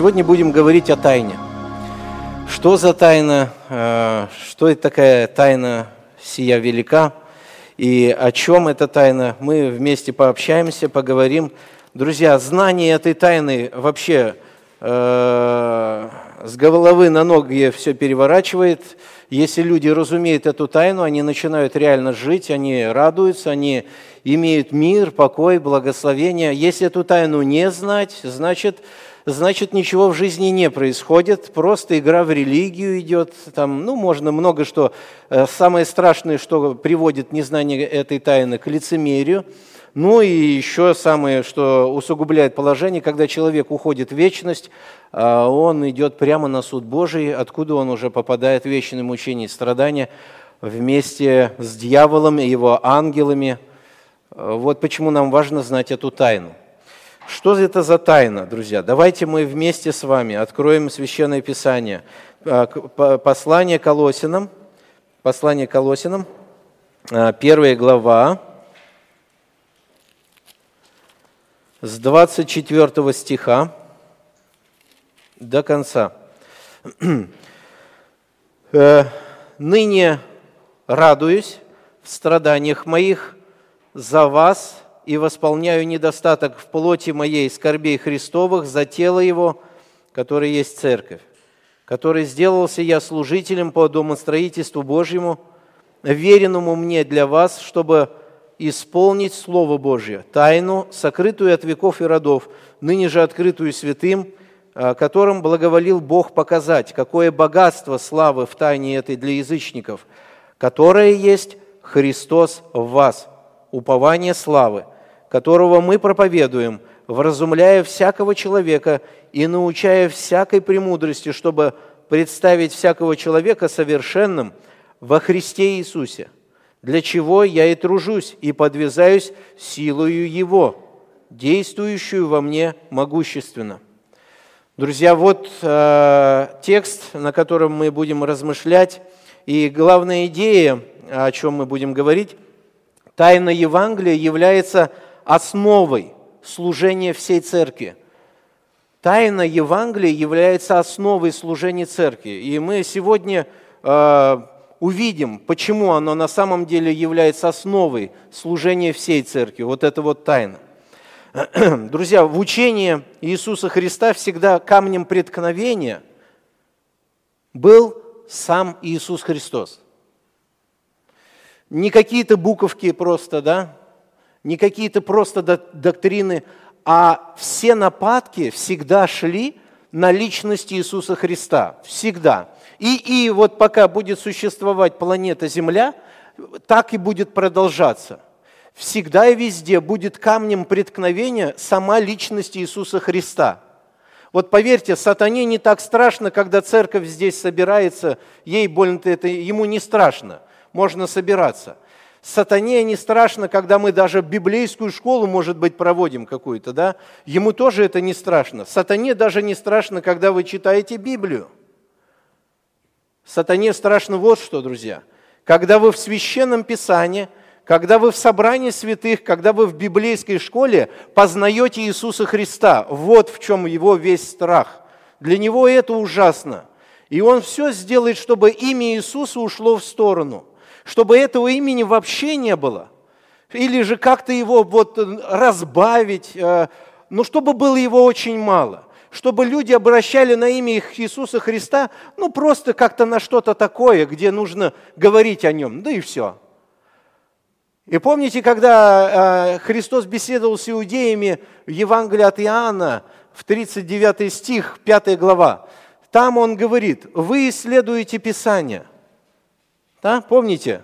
Сегодня будем говорить о тайне. Что за тайна? Э, что это такая тайна сия велика? И о чем эта тайна? Мы вместе пообщаемся, поговорим. Друзья, знание этой тайны вообще э, с головы на ноги все переворачивает. Если люди разумеют эту тайну, они начинают реально жить, они радуются, они имеют мир, покой, благословение. Если эту тайну не знать, значит, значит ничего в жизни не происходит, просто игра в религию идет. Там, ну, можно много что. Э, самое страшное, что приводит незнание этой тайны к лицемерию. Ну и еще самое, что усугубляет положение, когда человек уходит в вечность, а он идет прямо на суд Божий, откуда он уже попадает в вечное мучение и страдания вместе с дьяволом и его ангелами. Вот почему нам важно знать эту тайну. Что это за тайна, друзья? Давайте мы вместе с вами откроем Священное Писание. А, послание Колосинам, послание Колосинам, а, первая глава, с 24 стиха до конца. «Э, «Ныне радуюсь в страданиях моих за вас – и восполняю недостаток в плоти моей скорбей Христовых за тело Его, которое есть Церковь, который сделался я служителем по домостроительству Божьему, веренному мне для вас, чтобы исполнить Слово Божье, тайну, сокрытую от веков и родов, ныне же открытую святым, а, которым благоволил Бог показать, какое богатство славы в тайне этой для язычников, которое есть Христос в вас, упование славы, которого мы проповедуем, вразумляя всякого человека и научая всякой премудрости, чтобы представить всякого человека совершенным во Христе Иисусе, для чего я и тружусь и подвязаюсь силою Его, действующую во мне могущественно». Друзья, вот э, текст, на котором мы будем размышлять, и главная идея, о чем мы будем говорить – Тайна Евангелия является основой служения всей церкви. Тайна Евангелия является основой служения церкви. И мы сегодня э, увидим, почему оно на самом деле является основой служения всей церкви. Вот это вот тайна. Друзья, в учении Иисуса Христа всегда камнем преткновения был сам Иисус Христос. Не какие-то буковки просто, да, не какие-то просто доктрины, а все нападки всегда шли на личность Иисуса Христа. Всегда. И, и вот пока будет существовать планета Земля, так и будет продолжаться. Всегда и везде будет камнем преткновения сама личность Иисуса Христа. Вот поверьте, сатане не так страшно, когда церковь здесь собирается, ей больно-то это, ему не страшно можно собираться. Сатане не страшно, когда мы даже библейскую школу, может быть, проводим какую-то, да? Ему тоже это не страшно. Сатане даже не страшно, когда вы читаете Библию. Сатане страшно вот что, друзья. Когда вы в священном писании, когда вы в собрании святых, когда вы в библейской школе познаете Иисуса Христа, вот в чем его весь страх. Для него это ужасно. И он все сделает, чтобы имя Иисуса ушло в сторону – чтобы этого имени вообще не было. Или же как-то его вот разбавить, э, но чтобы было его очень мало. Чтобы люди обращали на имя Иисуса Христа, ну просто как-то на что-то такое, где нужно говорить о нем, да и все. И помните, когда э, Христос беседовал с иудеями в Евангелии от Иоанна, в 39 стих, 5 глава, там он говорит, вы исследуете Писание – да, помните?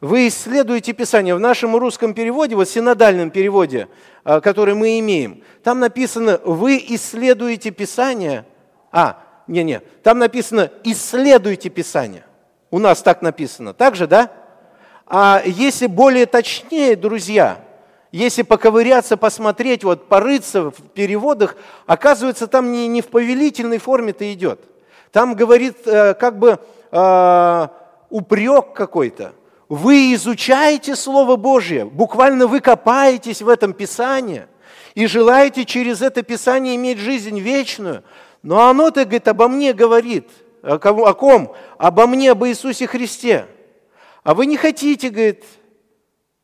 Вы исследуете Писание. В нашем русском переводе, вот синодальном переводе, а, который мы имеем, там написано «Вы исследуете Писание». А, не-не, там написано «Исследуйте Писание». У нас так написано. Так же, да? А если более точнее, друзья, если поковыряться, посмотреть, вот порыться в переводах, оказывается, там не, не в повелительной форме-то идет. Там говорит э, как бы э, упрек какой-то. Вы изучаете Слово Божье, буквально вы копаетесь в этом Писании, и желаете через это Писание иметь жизнь вечную. Но оно-то, говорит, обо мне говорит. О? О ком? Обо мне, об Иисусе Христе. А вы не хотите, говорит,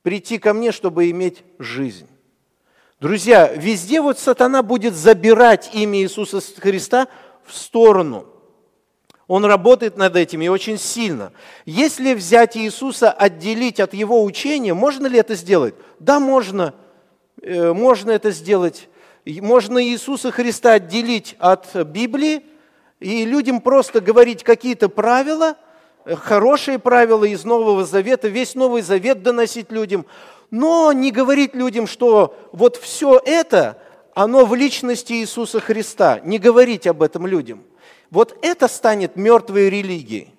прийти ко мне, чтобы иметь жизнь. Друзья, везде вот сатана будет забирать имя Иисуса Христа в сторону. Он работает над этим и очень сильно. Если взять Иисуса, отделить от его учения, можно ли это сделать? Да, можно. Э, можно это сделать. Можно Иисуса Христа отделить от Библии и людям просто говорить какие-то правила, э, хорошие правила из Нового Завета, весь Новый Завет доносить людям – но не говорить людям, что вот все это, оно в личности Иисуса Христа. Не говорить об этом людям. Вот это станет мертвой религией.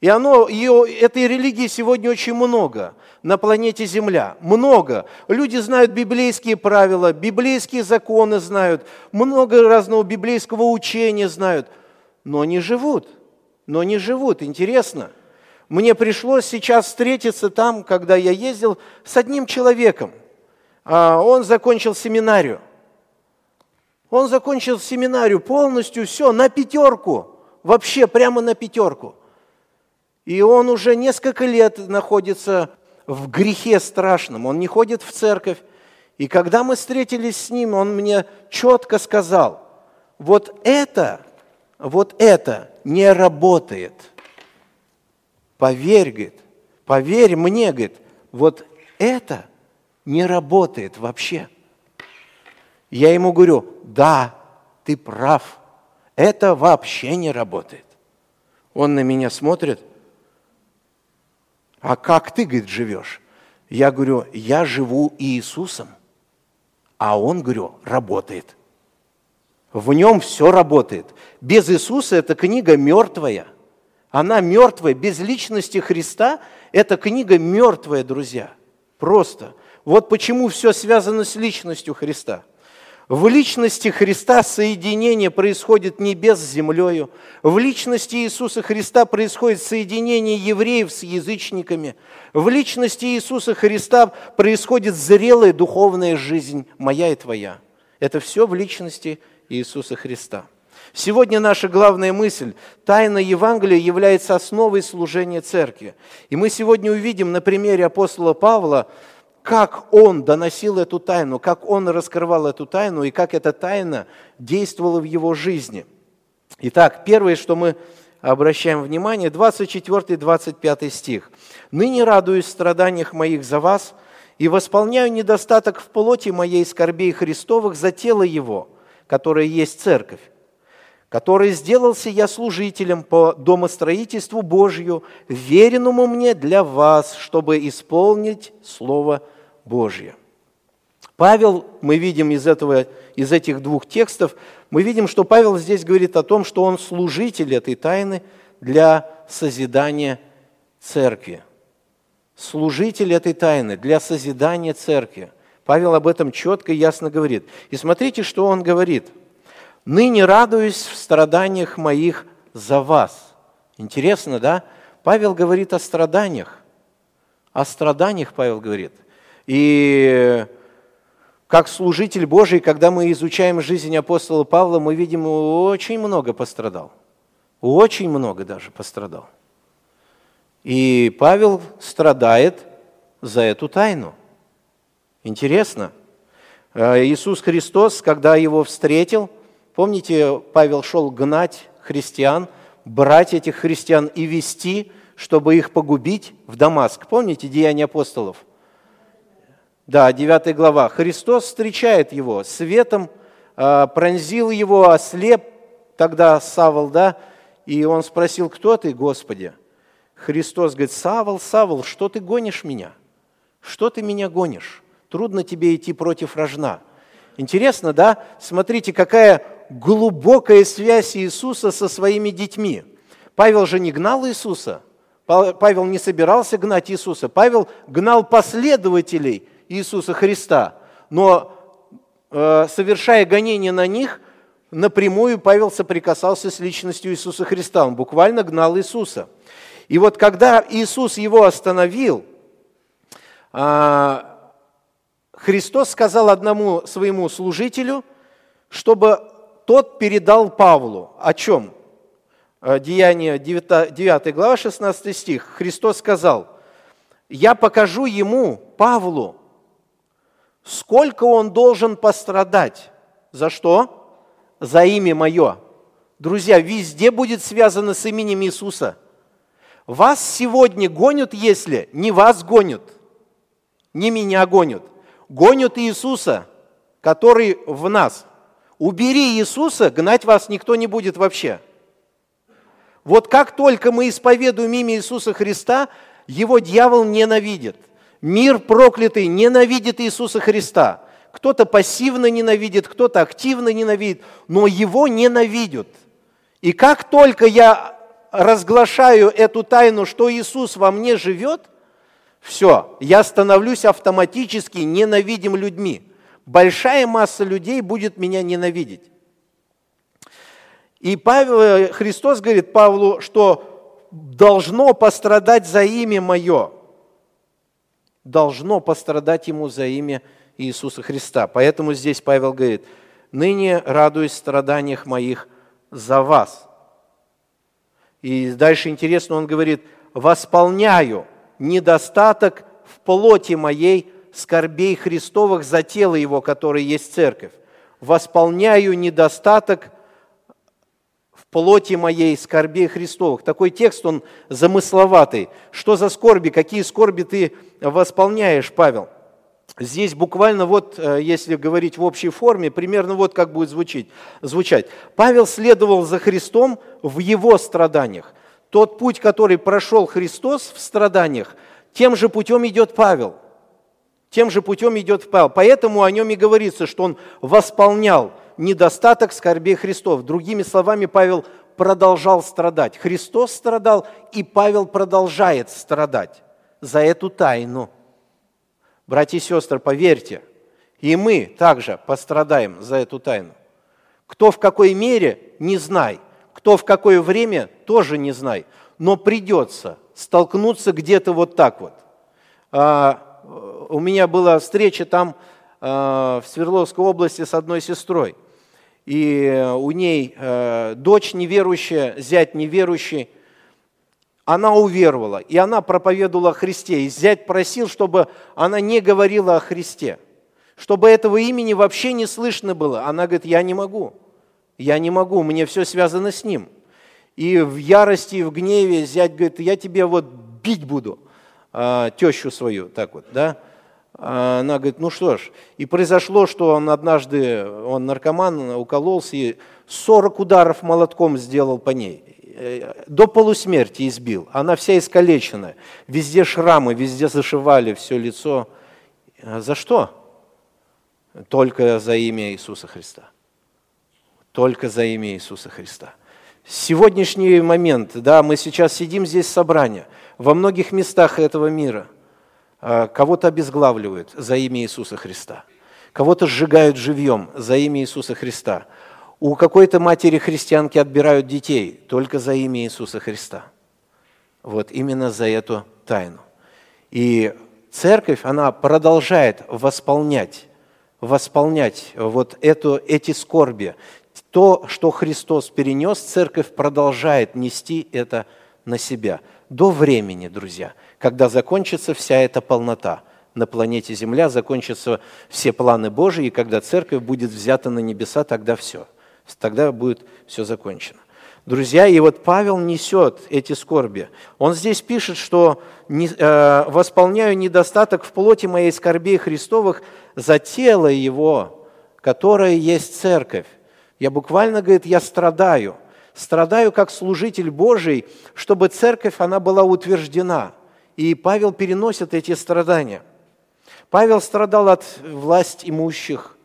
И оно, ее, этой религии сегодня очень много на планете Земля. Много. Люди знают библейские правила, библейские законы знают, много разного библейского учения знают, но не живут. Но не живут. Интересно – мне пришлось сейчас встретиться там, когда я ездил, с одним человеком. А, он закончил семинарию. Он закончил семинарию полностью, все, на пятерку. Вообще прямо на пятерку. И он уже несколько лет находится в грехе страшном. Он не ходит в церковь. И когда мы встретились с ним, он мне четко сказал, вот это, вот это не работает – Поверь, говорит, поверь мне, говорит, вот это не работает вообще. Я ему говорю, да, ты прав, это вообще не работает. Он на меня смотрит, а как ты, говорит, живешь? Я говорю, я живу Иисусом, а он, говорю, работает. В нем все работает. Без Иисуса эта книга мертвая – она мертвая, без личности Христа. Эта книга мертвая, друзья. Просто. Вот почему все связано с личностью Христа. В личности Христа соединение происходит небес с землею. В личности Иисуса Христа происходит соединение евреев с язычниками. В личности Иисуса Христа происходит зрелая духовная жизнь моя и твоя. Это все в личности Иисуса Христа. Сегодня наша главная мысль – тайна Евангелия является основой служения церкви. И мы сегодня увидим на примере апостола Павла, как он доносил эту тайну, как он раскрывал эту тайну и как эта тайна действовала в его жизни. Итак, первое, что мы обращаем внимание, 24-25 стих. «Ныне радуюсь страданиях моих за вас и восполняю недостаток в плоти моей скорбей Христовых за тело Его, которое есть церковь который сделался я служителем по домостроительству Божью, веренному мне для вас, чтобы исполнить Слово Божье. Павел, мы видим из, этого, из этих двух текстов, мы видим, что Павел здесь говорит о том, что он служитель этой тайны для созидания церкви. Служитель этой тайны для созидания церкви. Павел об этом четко и ясно говорит. И смотрите, что он говорит – ныне радуюсь в страданиях моих за вас. Интересно, да? Павел говорит о страданиях. О страданиях Павел говорит. И как служитель Божий, когда мы изучаем жизнь апостола Павла, мы видим, очень много пострадал. Очень много даже пострадал. И Павел страдает за эту тайну. Интересно. Э, Иисус Христос, когда его встретил – Помните, Павел шел гнать христиан, брать этих христиан и вести, чтобы их погубить в Дамаск. Помните Деяния апостолов? Да, 9 глава. Христос встречает его светом, а, пронзил его, ослеп тогда Савол, да, и он спросил, кто ты, Господи? Христос говорит, Савол, Савол, что ты гонишь меня? Что ты меня гонишь? Трудно тебе идти против рожна. Интересно, да? Смотрите, какая глубокая связь Иисуса со своими детьми. Павел же не гнал Иисуса. Павел не собирался гнать Иисуса. Павел гнал последователей Иисуса Христа. Но э, совершая гонение на них, напрямую Павел соприкасался с личностью Иисуса Христа. Он буквально гнал Иисуса. И вот когда Иисус его остановил, а, Христос сказал одному своему служителю, чтобы тот передал Павлу. О чем? Деяние 9, 9 глава, 16 стих. Христос сказал, «Я покажу ему, Павлу, сколько он должен пострадать. За что? За имя мое. Друзья, везде будет связано с именем Иисуса. Вас сегодня гонят, если не вас гонят, не меня гонят, гонят Иисуса, который в нас. Убери Иисуса, гнать вас никто не будет вообще. Вот как только мы исповедуем имя Иисуса Христа, его дьявол ненавидит. Мир проклятый ненавидит Иисуса Христа. Кто-то пассивно ненавидит, кто-то активно ненавидит, но его ненавидят. И как только я разглашаю эту тайну, что Иисус во мне живет, все, я становлюсь автоматически ненавидим людьми. Большая масса людей будет меня ненавидеть. И Павел, э, Христос говорит Павлу, что должно пострадать за имя мое. Должно пострадать ему за имя Иисуса Христа. Поэтому здесь Павел говорит, ныне радуюсь в страданиях моих за вас. И дальше интересно, он говорит, восполняю недостаток в плоти моей скорбей Христовых за тело Его, которое есть церковь. Восполняю недостаток плоти моей скорбей Христовых. Такой текст, он замысловатый. Что за скорби, какие скорби ты восполняешь, Павел? Здесь буквально вот, э, если говорить в общей форме, примерно вот как будет звучить, звучать. Павел следовал за Христом в его страданиях. Тот путь, который прошел Христос в страданиях, тем же путем идет Павел. Тем же путем идет Павел. Поэтому о нем и говорится, что он восполнял недостаток скорбей Христов. Другими словами, Павел продолжал страдать. Христос страдал, и Павел продолжает страдать за эту тайну – Братья и сестры, поверьте, и мы также пострадаем за эту тайну. Кто в какой мере, не знай. Кто в какое время, тоже не знай. Но придется столкнуться где-то вот так вот. А, у меня была встреча там а, в Свердловской области с одной сестрой. И у ней а, дочь неверующая, зять неверующий – она уверовала, и она проповедовала о Христе. И зять просил, чтобы она не говорила о Христе, чтобы этого имени вообще не слышно было. Она говорит, я не могу, я не могу, мне все связано с ним. И в ярости, и в гневе зять говорит, я тебе вот бить буду, а, тещу свою, так вот, да. А она говорит, ну что ж, и произошло, что он однажды, он наркоман, укололся и 40 ударов молотком сделал по ней. Э, до полусмерти избил. Она вся искалечена. Везде шрамы, везде зашивали все лицо. А за что? Только за имя Иисуса Христа. Только за имя Иисуса Христа. Сегодняшний момент, да, мы сейчас сидим здесь в собрании, во многих местах этого мира кого-то обезглавливают за имя Иисуса Христа, кого-то сжигают живьем за имя Иисуса Христа – у какой-то матери христианки отбирают детей только за имя Иисуса Христа. Вот именно за эту тайну. И церковь, она продолжает восполнять, восполнять вот эту, эти скорби. То, что Христос перенес, церковь продолжает нести это на себя. До времени, друзья, когда закончится вся эта полнота – на планете Земля, закончатся все планы Божьи, и когда церковь будет взята на небеса, тогда все – Тогда будет все закончено. Друзья, и вот Павел несет эти скорби. Он здесь пишет, что э, «восполняю недостаток в плоти моей скорбей Христовых за тело его, которое есть церковь». Я буквально, говорит, я страдаю. Страдаю как служитель Божий, чтобы церковь, она была утверждена. И Павел переносит эти страдания. Павел страдал от власть имущих,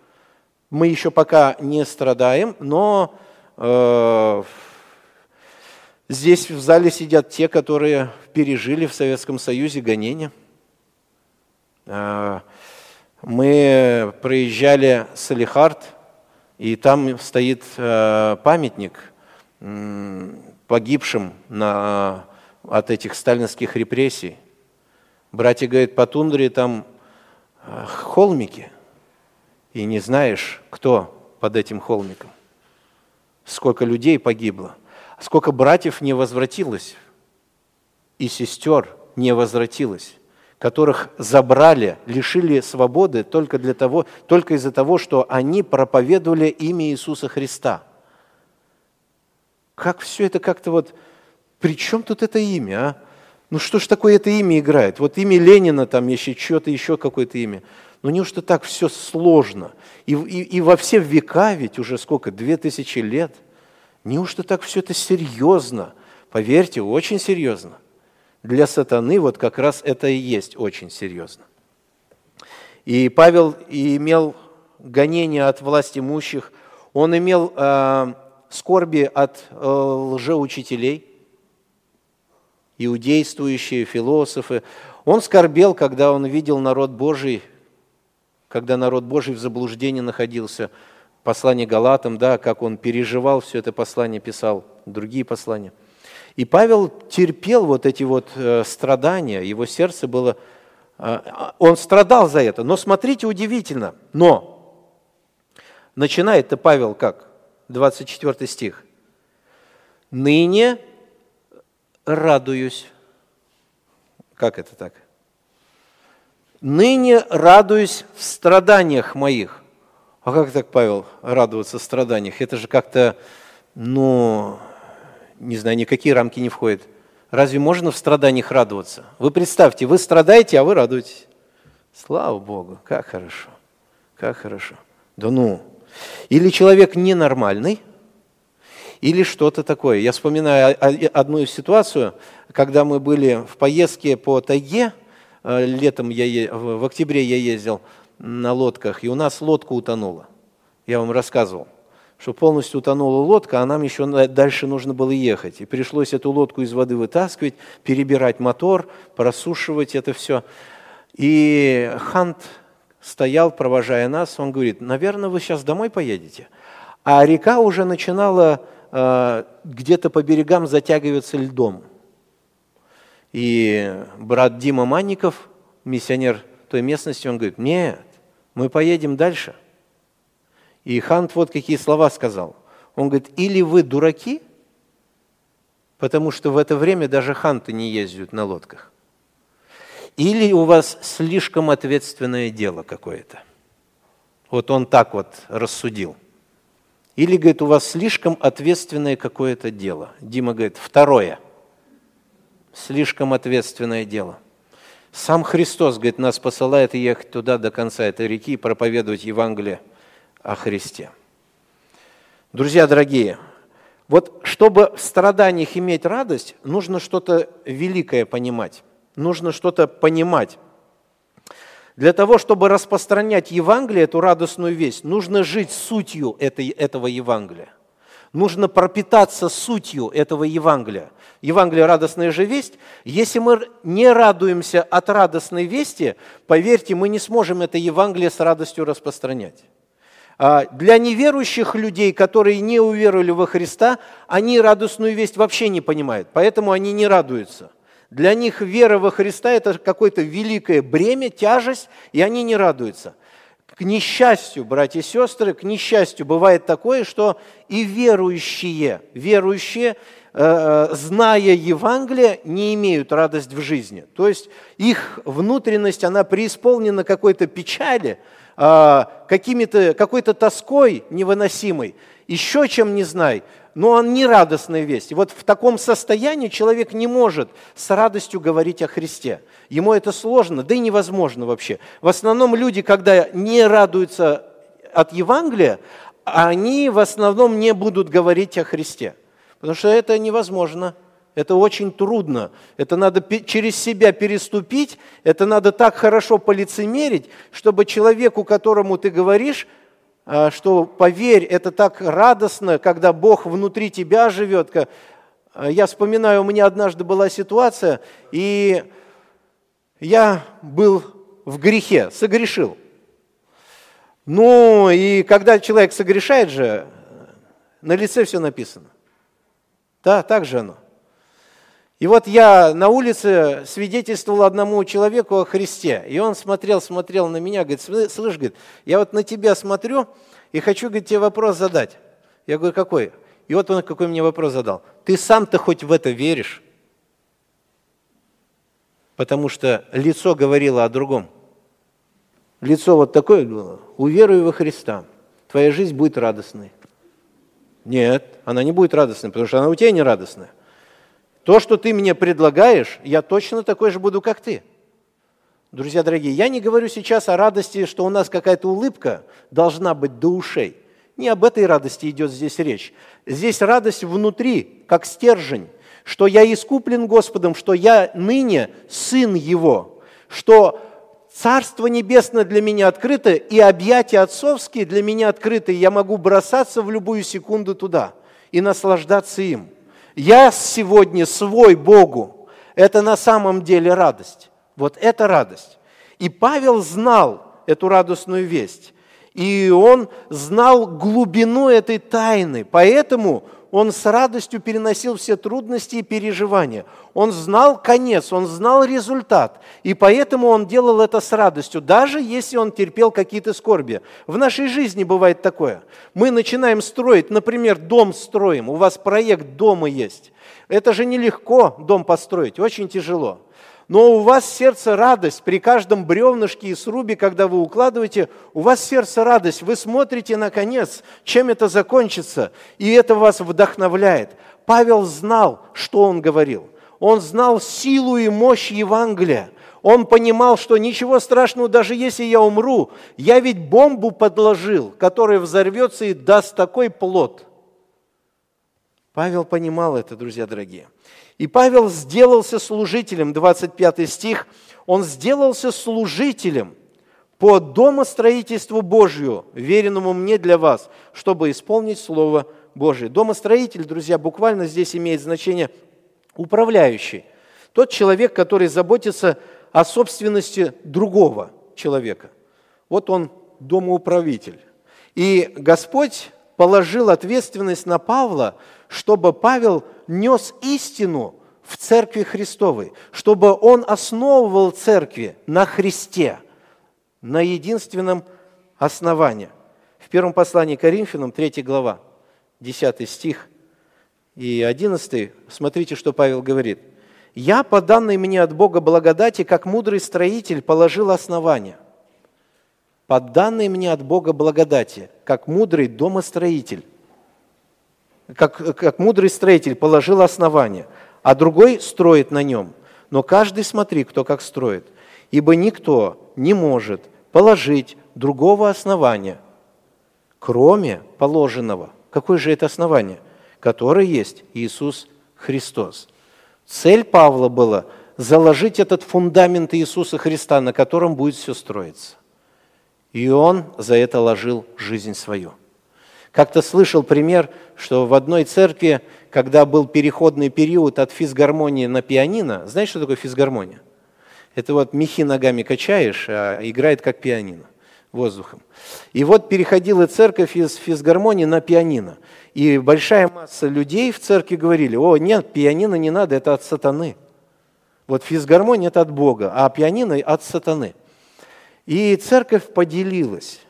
мы еще пока не страдаем, но э, здесь в зале сидят те, которые пережили в Советском Союзе гонения. Э, мы проезжали Салихард, и там стоит э, памятник погибшим на, от этих сталинских репрессий. Братья говорят, по тундре там э, холмике и не знаешь, кто под этим холмиком. Сколько людей погибло, сколько братьев не возвратилось и сестер не возвратилось, которых забрали, лишили свободы только, для того, только из-за того, что они проповедовали имя Иисуса Христа. Как все это как-то вот... При чем тут это имя, а? Ну что ж такое это имя играет? Вот имя Ленина там, еще что-то, еще какое-то имя. Ну неужто так все сложно? И, и, и во все века ведь уже сколько, две тысячи лет. Неужто так все это серьезно? Поверьте, очень серьезно. Для сатаны вот как раз это и есть очень серьезно. И Павел имел гонения от власть имущих, он имел э, скорби от э, лжеучителей, иудействующие, философы. Он скорбел, когда он видел народ Божий, когда народ Божий в заблуждении находился. Послание Галатам, да, как он переживал все это послание, писал другие послания. И Павел терпел вот эти вот э, страдания, его сердце было... Э, он страдал за это. Но смотрите, удивительно. Но начинает-то Павел как? 24 стих. «Ныне радуюсь». Как это так? «Ныне радуюсь в страданиях моих». А как так, Павел, радоваться в страданиях? Это же как-то, ну, не знаю, никакие рамки не входят. Разве можно в страданиях радоваться? Вы представьте, вы страдаете, а вы радуетесь. Слава Богу, как хорошо, как хорошо. Да ну, или человек ненормальный, или что-то такое. Я вспоминаю одну ситуацию, когда мы были в поездке по тайге, э, летом я, в октябре я ездил на лодках, и у нас лодка утонула. Я вам рассказывал, что полностью утонула лодка, а нам еще дальше нужно было ехать. И пришлось эту лодку из воды вытаскивать, перебирать мотор, просушивать это все. И Хант стоял, провожая нас, он говорит, наверное, вы сейчас домой поедете. А река уже начинала э, где-то по берегам затягиваться льдом. И брат Дима Манников, миссионер той местности, он говорит, нет, мы поедем дальше. И Хант вот какие слова сказал. Он говорит, или вы дураки, потому что в это время даже ханты не ездят на лодках, или у вас слишком ответственное дело какое-то. Вот он так вот рассудил. Или, говорит, у вас слишком ответственное какое-то дело. Дима говорит, второе. Слишком ответственное дело. Сам Христос, говорит, нас посылает ехать туда до конца этой реки и проповедовать Евангелие о Христе. Друзья дорогие, вот чтобы в страданиях иметь радость, нужно что-то великое понимать нужно что-то понимать. Для того, чтобы распространять Евангелие, эту радостную весть, нужно жить сутью этой, этого Евангелия. Нужно пропитаться сутью этого Евангелия. Евангелие – радостная же весть. Если мы не радуемся от радостной вести, поверьте, мы не сможем это Евангелие с радостью распространять. А для неверующих людей, которые не уверовали во Христа, они радостную весть вообще не понимают, поэтому они не радуются. Для них вера во Христа – это какое-то великое бремя, тяжесть, и они не радуются. К несчастью, братья и сестры, к несчастью бывает такое, что и верующие, верующие, э, зная Евангелие, не имеют радость в жизни. То есть их внутренность, она преисполнена какой-то печали, э, какими-то, какой-то тоской невыносимой, еще чем не знай, но он не радостная весть. И вот в таком состоянии человек не может с радостью говорить о Христе. Ему это сложно, да и невозможно вообще. В основном люди, когда не радуются от Евангелия, они в основном не будут говорить о Христе. Потому что это невозможно. Это очень трудно. Это надо через себя переступить. Это надо так хорошо полицемерить, чтобы человеку, которому ты говоришь, что поверь, это так радостно, когда Бог внутри тебя живет. А, я вспоминаю, у меня однажды была ситуация, и я был в грехе, согрешил. Ну, и когда человек согрешает же, на лице все написано. Да, так же оно. И вот я на улице свидетельствовал одному человеку о Христе, и он смотрел, смотрел на меня, говорит, слышь, говорит, я вот на тебя смотрю и хочу, говорит, тебе вопрос задать. Я говорю, какой? И вот он какой мне вопрос задал. Ты сам-то хоть в это веришь? Потому что лицо говорило о другом. Лицо вот такое было. Уверуй во Христа. Твоя жизнь будет радостной. Нет, она не будет радостной, потому что она у тебя не радостная. То, что ты мне предлагаешь, я точно такой же буду, как ты. Друзья дорогие, я не говорю сейчас о радости, что у нас какая-то улыбка должна быть до ушей. Не об этой радости идет здесь речь. Здесь радость внутри, как стержень, что я искуплен Господом, что я ныне сын Его, что Царство Небесное для меня открыто, и объятия отцовские для меня открыты, и я могу бросаться в любую секунду туда и наслаждаться им. Я сегодня свой Богу. Это на самом деле радость. Вот это радость. И Павел знал эту радостную весть. И он знал глубину этой тайны. Поэтому он с радостью переносил все трудности и переживания. Он знал конец, он знал результат, и поэтому он делал это с радостью, даже если он терпел какие-то скорби. В нашей жизни бывает такое. Мы начинаем строить, например, дом строим, у вас проект дома есть. Это же нелегко дом построить, очень тяжело но у вас сердце радость при каждом бревнышке и срубе, когда вы укладываете, у вас сердце радость, вы смотрите на конец, чем это закончится, и это вас вдохновляет. Павел знал, что он говорил. Он знал силу и мощь Евангелия. Он понимал, что ничего страшного, даже если я умру, я ведь бомбу подложил, которая взорвется и даст такой плод. Павел понимал это, друзья дорогие. И Павел сделался служителем, 25 стих, он сделался служителем по домостроительству Божью, веренному мне для вас, чтобы исполнить Слово Божие. Домостроитель, друзья, буквально здесь имеет значение управляющий. Тот человек, который заботится о собственности другого человека. Вот он домоуправитель. И Господь положил ответственность на Павла, чтобы Павел нес истину в церкви Христовой, чтобы он основывал церкви на Христе, на единственном основании. В первом послании Коринфянам, 3 глава, 10 стих и 11, смотрите, что Павел говорит. «Я, по данной мне от Бога благодати, как мудрый строитель, положил основание, по данной мне от Бога благодати, как мудрый домостроитель, как, как мудрый строитель положил основание, а другой строит на нем. Но каждый смотри, кто как строит. Ибо никто не может положить другого основания, кроме положенного. Какое же это основание? Которое есть Иисус Христос. Цель Павла была заложить этот фундамент Иисуса Христа, на котором будет все строиться. И он за это ложил жизнь свою. Как-то слышал пример, что в одной церкви, когда был переходный период от физгармонии на пианино, знаешь, что такое физгармония? Это вот мехи ногами качаешь, а играет как пианино воздухом. И вот переходила церковь из физгармонии на пианино. И большая масса людей в церкви говорили, о, нет, пианино не надо, это от сатаны. Вот физгармония – это от Бога, а пианино – от сатаны. И церковь поделилась.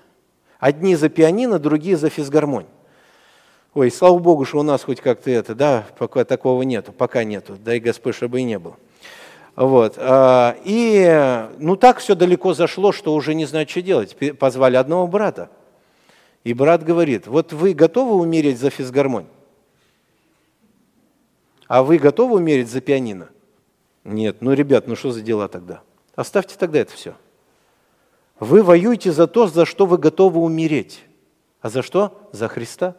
Одни за пианино, другие за физгармонь. Ой, слава Богу, что у нас хоть как-то это, да, пока такого нету, пока нету, дай Господь, чтобы и не было. Вот. А, и ну так все далеко зашло, что уже не знаю, что делать. Позвали одного брата. И брат говорит, вот вы готовы умереть за физгармонь? А вы готовы умереть за пианино? Нет, ну, ребят, ну что за дела тогда? Оставьте тогда это все. Вы воюете за то, за что вы готовы умереть. А за что? За Христа.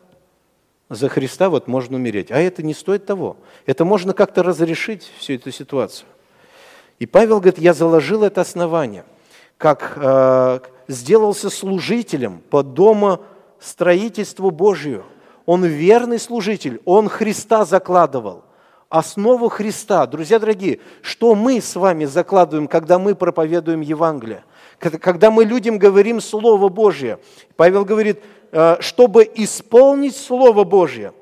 За Христа вот можно умереть. А это не стоит того. Это можно как-то разрешить всю эту ситуацию. И Павел говорит, я заложил это основание, как э, сделался служителем по дому строительству Божию. Он верный служитель, он Христа закладывал основу Христа. Друзья дорогие, что мы с вами закладываем, когда мы проповедуем Евангелие? Когда мы людям говорим Слово Божье. Павел говорит, э, чтобы исполнить Слово Божье.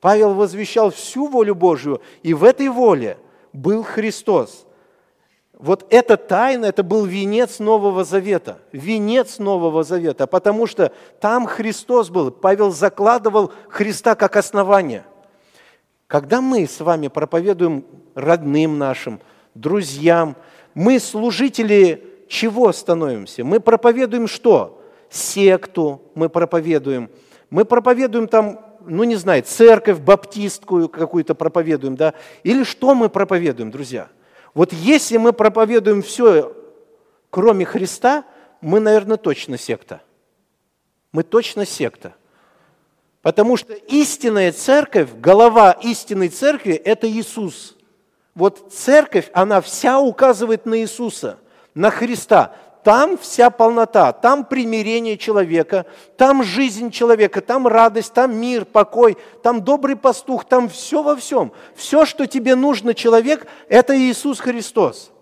Павел возвещал всю волю Божью, и в этой воле был Христос. Вот эта тайна, это был венец Нового Завета, венец Нового Завета, потому что там Христос был. Павел закладывал Христа как основание. Когда мы с вами проповедуем родным нашим, друзьям, мы служители чего становимся? Мы проповедуем что? Секту мы проповедуем. Мы проповедуем там ну не знаю, церковь баптистскую какую-то проповедуем, да, или что мы проповедуем, друзья? Вот если мы проповедуем все, кроме Христа, мы, наверное, точно секта. Мы точно секта. Потому что истинная церковь, голова истинной церкви – это Иисус. Вот церковь, она вся указывает на Иисуса, на Христа. Там вся полнота, там примирение человека, там жизнь человека, там радость, там мир, покой, там добрый пастух, там все во всем. Все, что тебе нужно, человек, это Иисус Христос.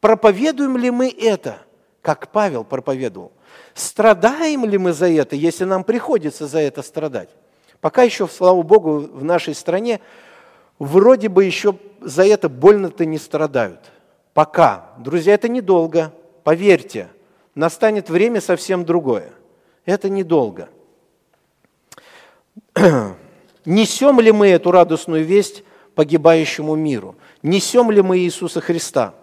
Проповедуем ли мы это, как Павел проповедовал? Страдаем ли мы за это, если нам приходится за это страдать? Пока еще, слава Богу, в нашей стране вроде бы еще за это больно-то не страдают. Пока. Друзья, это недолго. Поверьте, настанет время совсем другое. Это недолго. Несем ли мы эту радостную весть погибающему миру? Несем ли мы Иисуса Христа?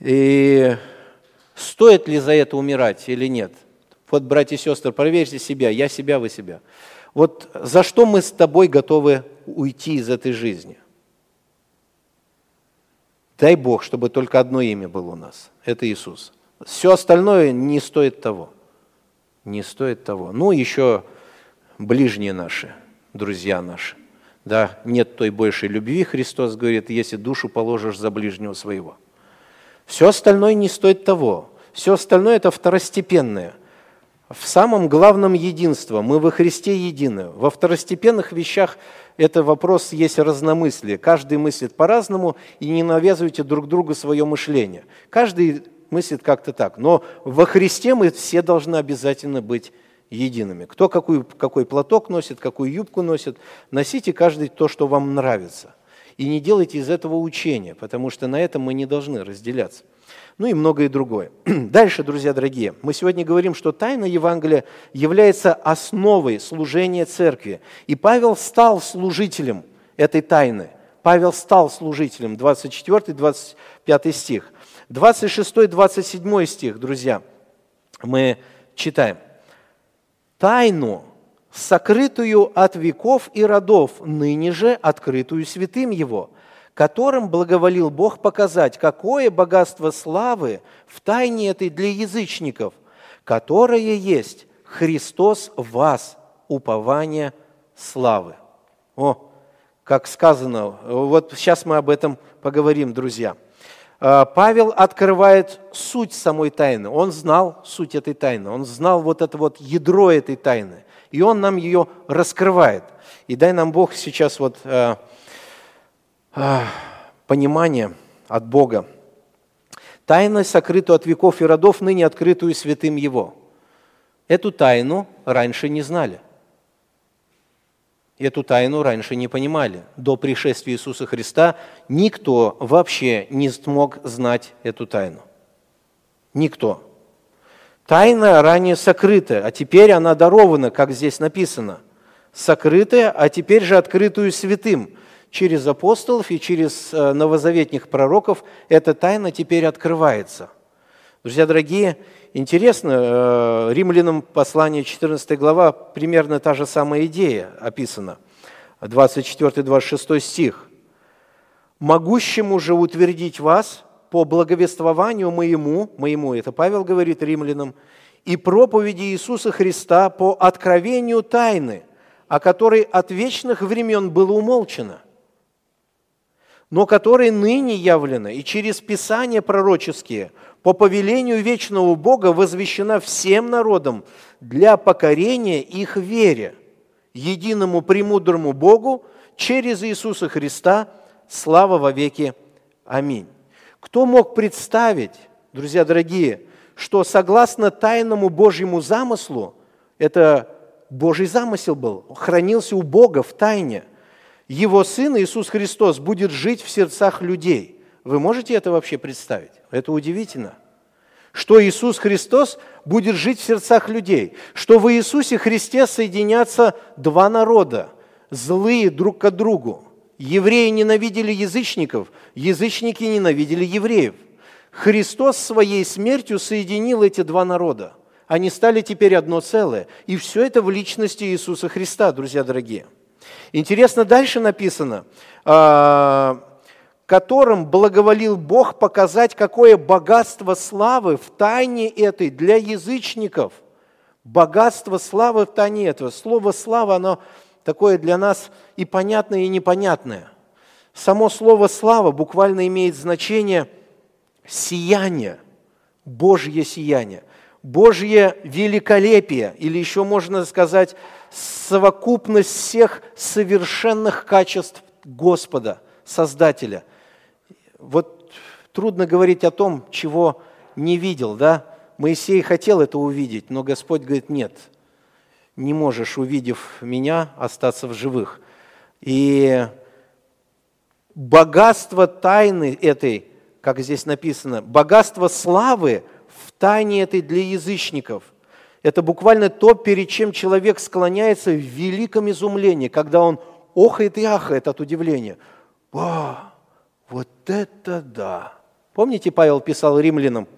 И стоит ли за это умирать или нет? Вот, братья и сестры, проверьте себя, я себя, вы себя. Вот за что мы с тобой готовы уйти из этой жизни? Дай Бог, чтобы только одно имя было у нас. Это Иисус. Все остальное не стоит того. Не стоит того. Ну, еще ближние наши, друзья наши. Да, нет той большей любви, Христос говорит, если душу положишь за ближнего своего. Все остальное не стоит того. Все остальное – это второстепенное. В самом главном единство. Мы во Христе едины. Во второстепенных вещах это вопрос есть разномыслие. Каждый мыслит по-разному, и не навязывайте друг другу свое мышление. Каждый мыслит как-то так. Но во Христе мы все должны обязательно быть едиными. Кто какой, какой платок носит, какую юбку носит, носите каждый то, что вам нравится. И не делайте из этого учения, потому что на этом мы не должны разделяться ну и многое другое. Дальше, друзья дорогие, мы сегодня говорим, что тайна Евангелия является основой служения церкви. И Павел стал служителем этой тайны. Павел стал служителем, 24-25 стих. 26-27 стих, друзья, мы читаем. «Тайну, сокрытую от веков и родов, ныне же открытую святым Его, которым благоволил Бог показать, какое богатство славы в тайне этой для язычников, которое есть Христос вас, упование славы. О, как сказано, вот сейчас мы об этом поговорим, друзья. А, Павел открывает суть самой тайны. Он знал суть этой тайны, он знал вот это вот ядро этой тайны. И он нам ее раскрывает. И дай нам Бог сейчас вот а, понимание от Бога. Тайность, сокрытую от веков и родов, ныне открытую святым Его. Эту тайну раньше не знали. Эту тайну раньше не понимали. До пришествия Иисуса Христа никто вообще не смог знать эту тайну. Никто. Тайна ранее сокрытая, а теперь она дарована, как здесь написано. Сокрытая, а теперь же открытую святым – через апостолов и через э, новозаветних пророков эта тайна теперь открывается. Друзья дорогие, интересно, э, римлянам послание 14 глава примерно та же самая идея описана. 24-26 стих. «Могущему же утвердить вас по благовествованию моему, моему, это Павел говорит римлянам, и проповеди Иисуса Христа по откровению тайны, о которой от вечных времен было умолчено, но которые ныне явлены и через Писания пророческие по повелению вечного Бога возвещена всем народам для покорения их вере, единому премудрому Богу через Иисуса Христа, слава во веки. Аминь. Кто мог представить, друзья дорогие, что согласно тайному Божьему замыслу, это Божий замысел был, хранился у Бога в тайне – Его Сын Иисус Христос будет жить в сердцах людей. Вы можете это вообще представить? Это удивительно. Что Иисус Христос будет жить в сердцах людей. Что в Иисусе Христе соединятся два народа, злые друг к другу. Евреи ненавидели язычников, язычники ненавидели евреев. Христос своей смертью соединил эти два народа. Они стали теперь одно целое. И все это в личности Иисуса Христа, друзья дорогие. Интересно, дальше написано, а, которым благоволил Бог показать, какое богатство славы в тайне этой для язычников. Богатство славы в тайне этого. Слово «слава», оно такое для нас и понятное, и непонятное. Само слово «слава» буквально имеет значение сияние, Божье сияние, Божье великолепие, или еще можно сказать, совокупность всех совершенных качеств Господа, Создателя. Вот трудно говорить о том, чего не видел, да? Моисей хотел это увидеть, но Господь говорит, нет – не можешь, увидев меня, остаться в живых. И богатство тайны этой, как здесь написано, богатство славы в тайне этой для язычников – это буквально то, перед чем человек склоняется в великом изумлении, когда он охает и ахает от удивления. Ба, вот это да! Помните, Павел писал римлянам,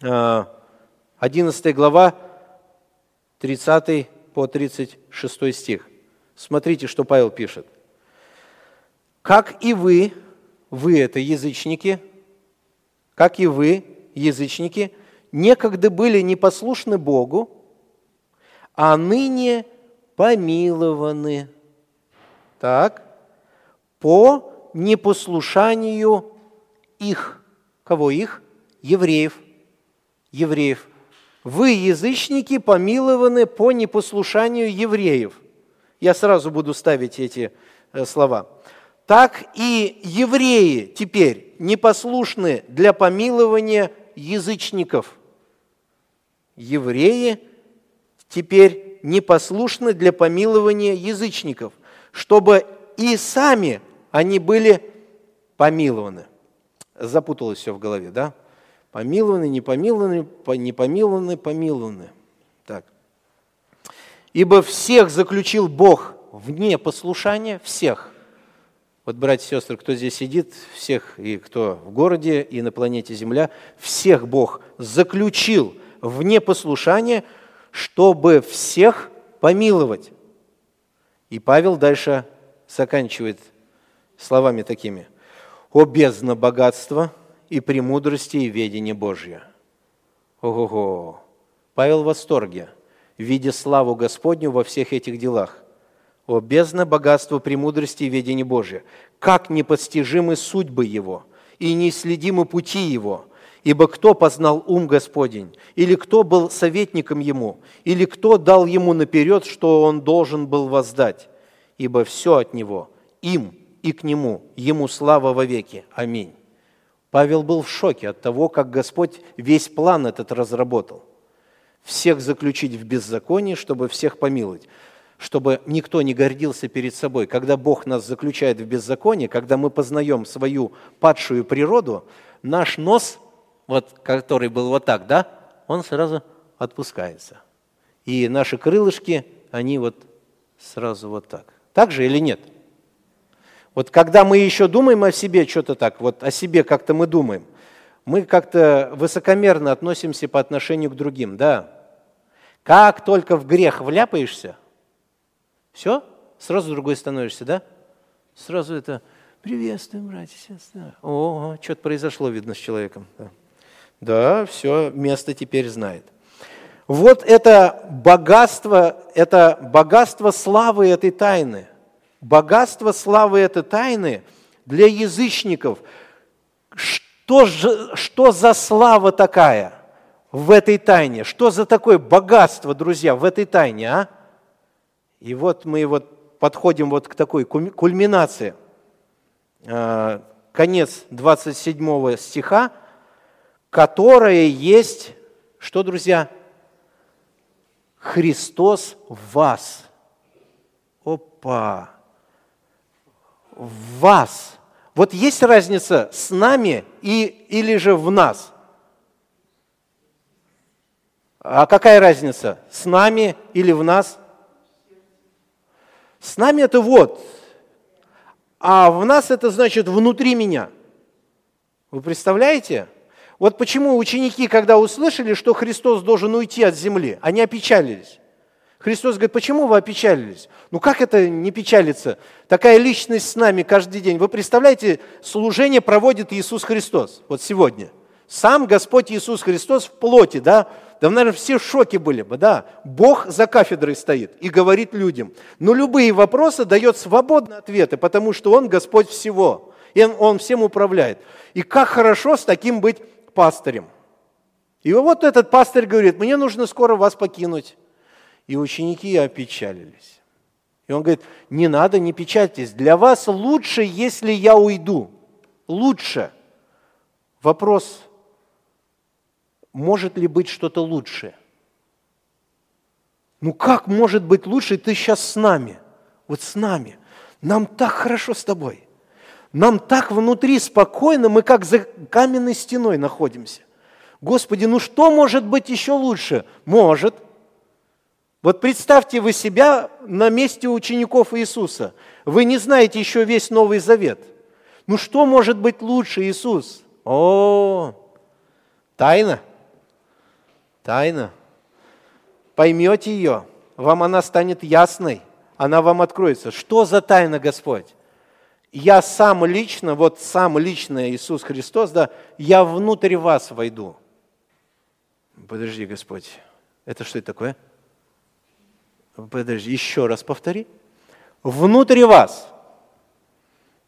11 а, глава, 30 по 36 стих. Смотрите, что Павел пишет. «Как и вы, вы это язычники, как и вы, язычники, некогда были непослушны Богу, а ныне помилованы». Так, по непослушанию их. Кого их? Евреев. Евреев. Вы, язычники, помилованы по непослушанию евреев. Я сразу буду ставить эти э, слова. Так и евреи теперь непослушны для помилования язычников. Евреи теперь непослушны для помилования язычников, чтобы и сами они были помилованы. Запуталось все в голове, да? Помилованы, не помилованы, не помилованы, помилованы. Так. Ибо всех заключил Бог вне послушания, всех. Вот, братья и сестры, кто здесь сидит, всех, и кто в городе, и на планете Земля, всех Бог заключил вне послушания, чтобы всех помиловать. И Павел дальше заканчивает словами такими. «О бездна богатства и премудрости и ведения Божья. Ого-го! Павел в восторге, видя славу Господню во всех этих делах. О, бездна богатства премудрости и ведения Божья! Как непостижимы судьбы Его и неисследимы пути Его! Ибо кто познал ум Господень? Или кто был советником Ему? Или кто дал Ему наперед, что Он должен был воздать? Ибо все от Него, им и к Нему, Ему слава вовеки. Аминь. Павел был в шоке от того, как Господь весь план этот разработал. Всех заключить в беззаконии, чтобы всех помиловать чтобы никто не гордился перед собой. Когда Бог нас заключает в беззаконие, когда мы познаем свою падшую природу, наш нос, вот, который был вот так, да, он сразу отпускается. И наши крылышки, они вот сразу вот так. Так же или нет? Вот когда мы еще думаем о себе что-то так, вот о себе как-то мы думаем, мы как-то высокомерно относимся по отношению к другим, да. Как только в грех вляпаешься, все, сразу другой становишься, да? Сразу это приветствуем, братья и сестры. О, что-то произошло, видно, с человеком. Да. да, все, место теперь знает. Вот это богатство, это богатство славы этой тайны – Богатство славы этой тайны для язычников. Что, же, что за слава такая в этой тайне? Что за такое богатство, друзья, в этой тайне, а? И вот мы вот подходим вот к такой кульминации. А, конец 27 стиха, которое есть, что, друзья? Христос в вас. Опа! В вас. Вот есть разница с нами и, или же в нас? А какая разница? С нами или в нас? С нами это вот, а в нас это значит внутри меня. Вы представляете? Вот почему ученики, когда услышали, что Христос должен уйти от земли, они опечалились. Христос говорит, почему вы опечалились? Ну как это не печалиться? Такая личность с нами каждый день. Вы представляете, служение проводит Иисус Христос вот сегодня. Сам Господь Иисус Христос в плоти, да? Да, наверное, все в шоке были бы, да? Бог за кафедрой стоит и говорит людям. Но любые вопросы дает свободные ответы, потому что Он Господь всего. И он всем управляет. И как хорошо с таким быть пастырем. И вот этот пастырь говорит, мне нужно скоро вас покинуть. И ученики опечалились. И он говорит, не надо, не печальтесь, для вас лучше, если я уйду. Лучше. Вопрос, может ли быть что-то лучше? Ну как может быть лучше, ты сейчас с нами, вот с нами. Нам так хорошо с тобой. Нам так внутри спокойно, мы как за каменной стеной находимся. Господи, ну что может быть еще лучше? Может – вот представьте вы себя на месте учеников Иисуса. Вы не знаете еще весь Новый Завет. Ну что может быть лучше, Иисус? О, тайна. Тайна. Поймете ее, вам она станет ясной, она вам откроется. Что за тайна, Господь? Я сам лично, вот сам лично Иисус Христос, да, я внутрь вас войду. Подожди, Господь, это что это такое? Подожди, еще раз повтори. Внутри вас.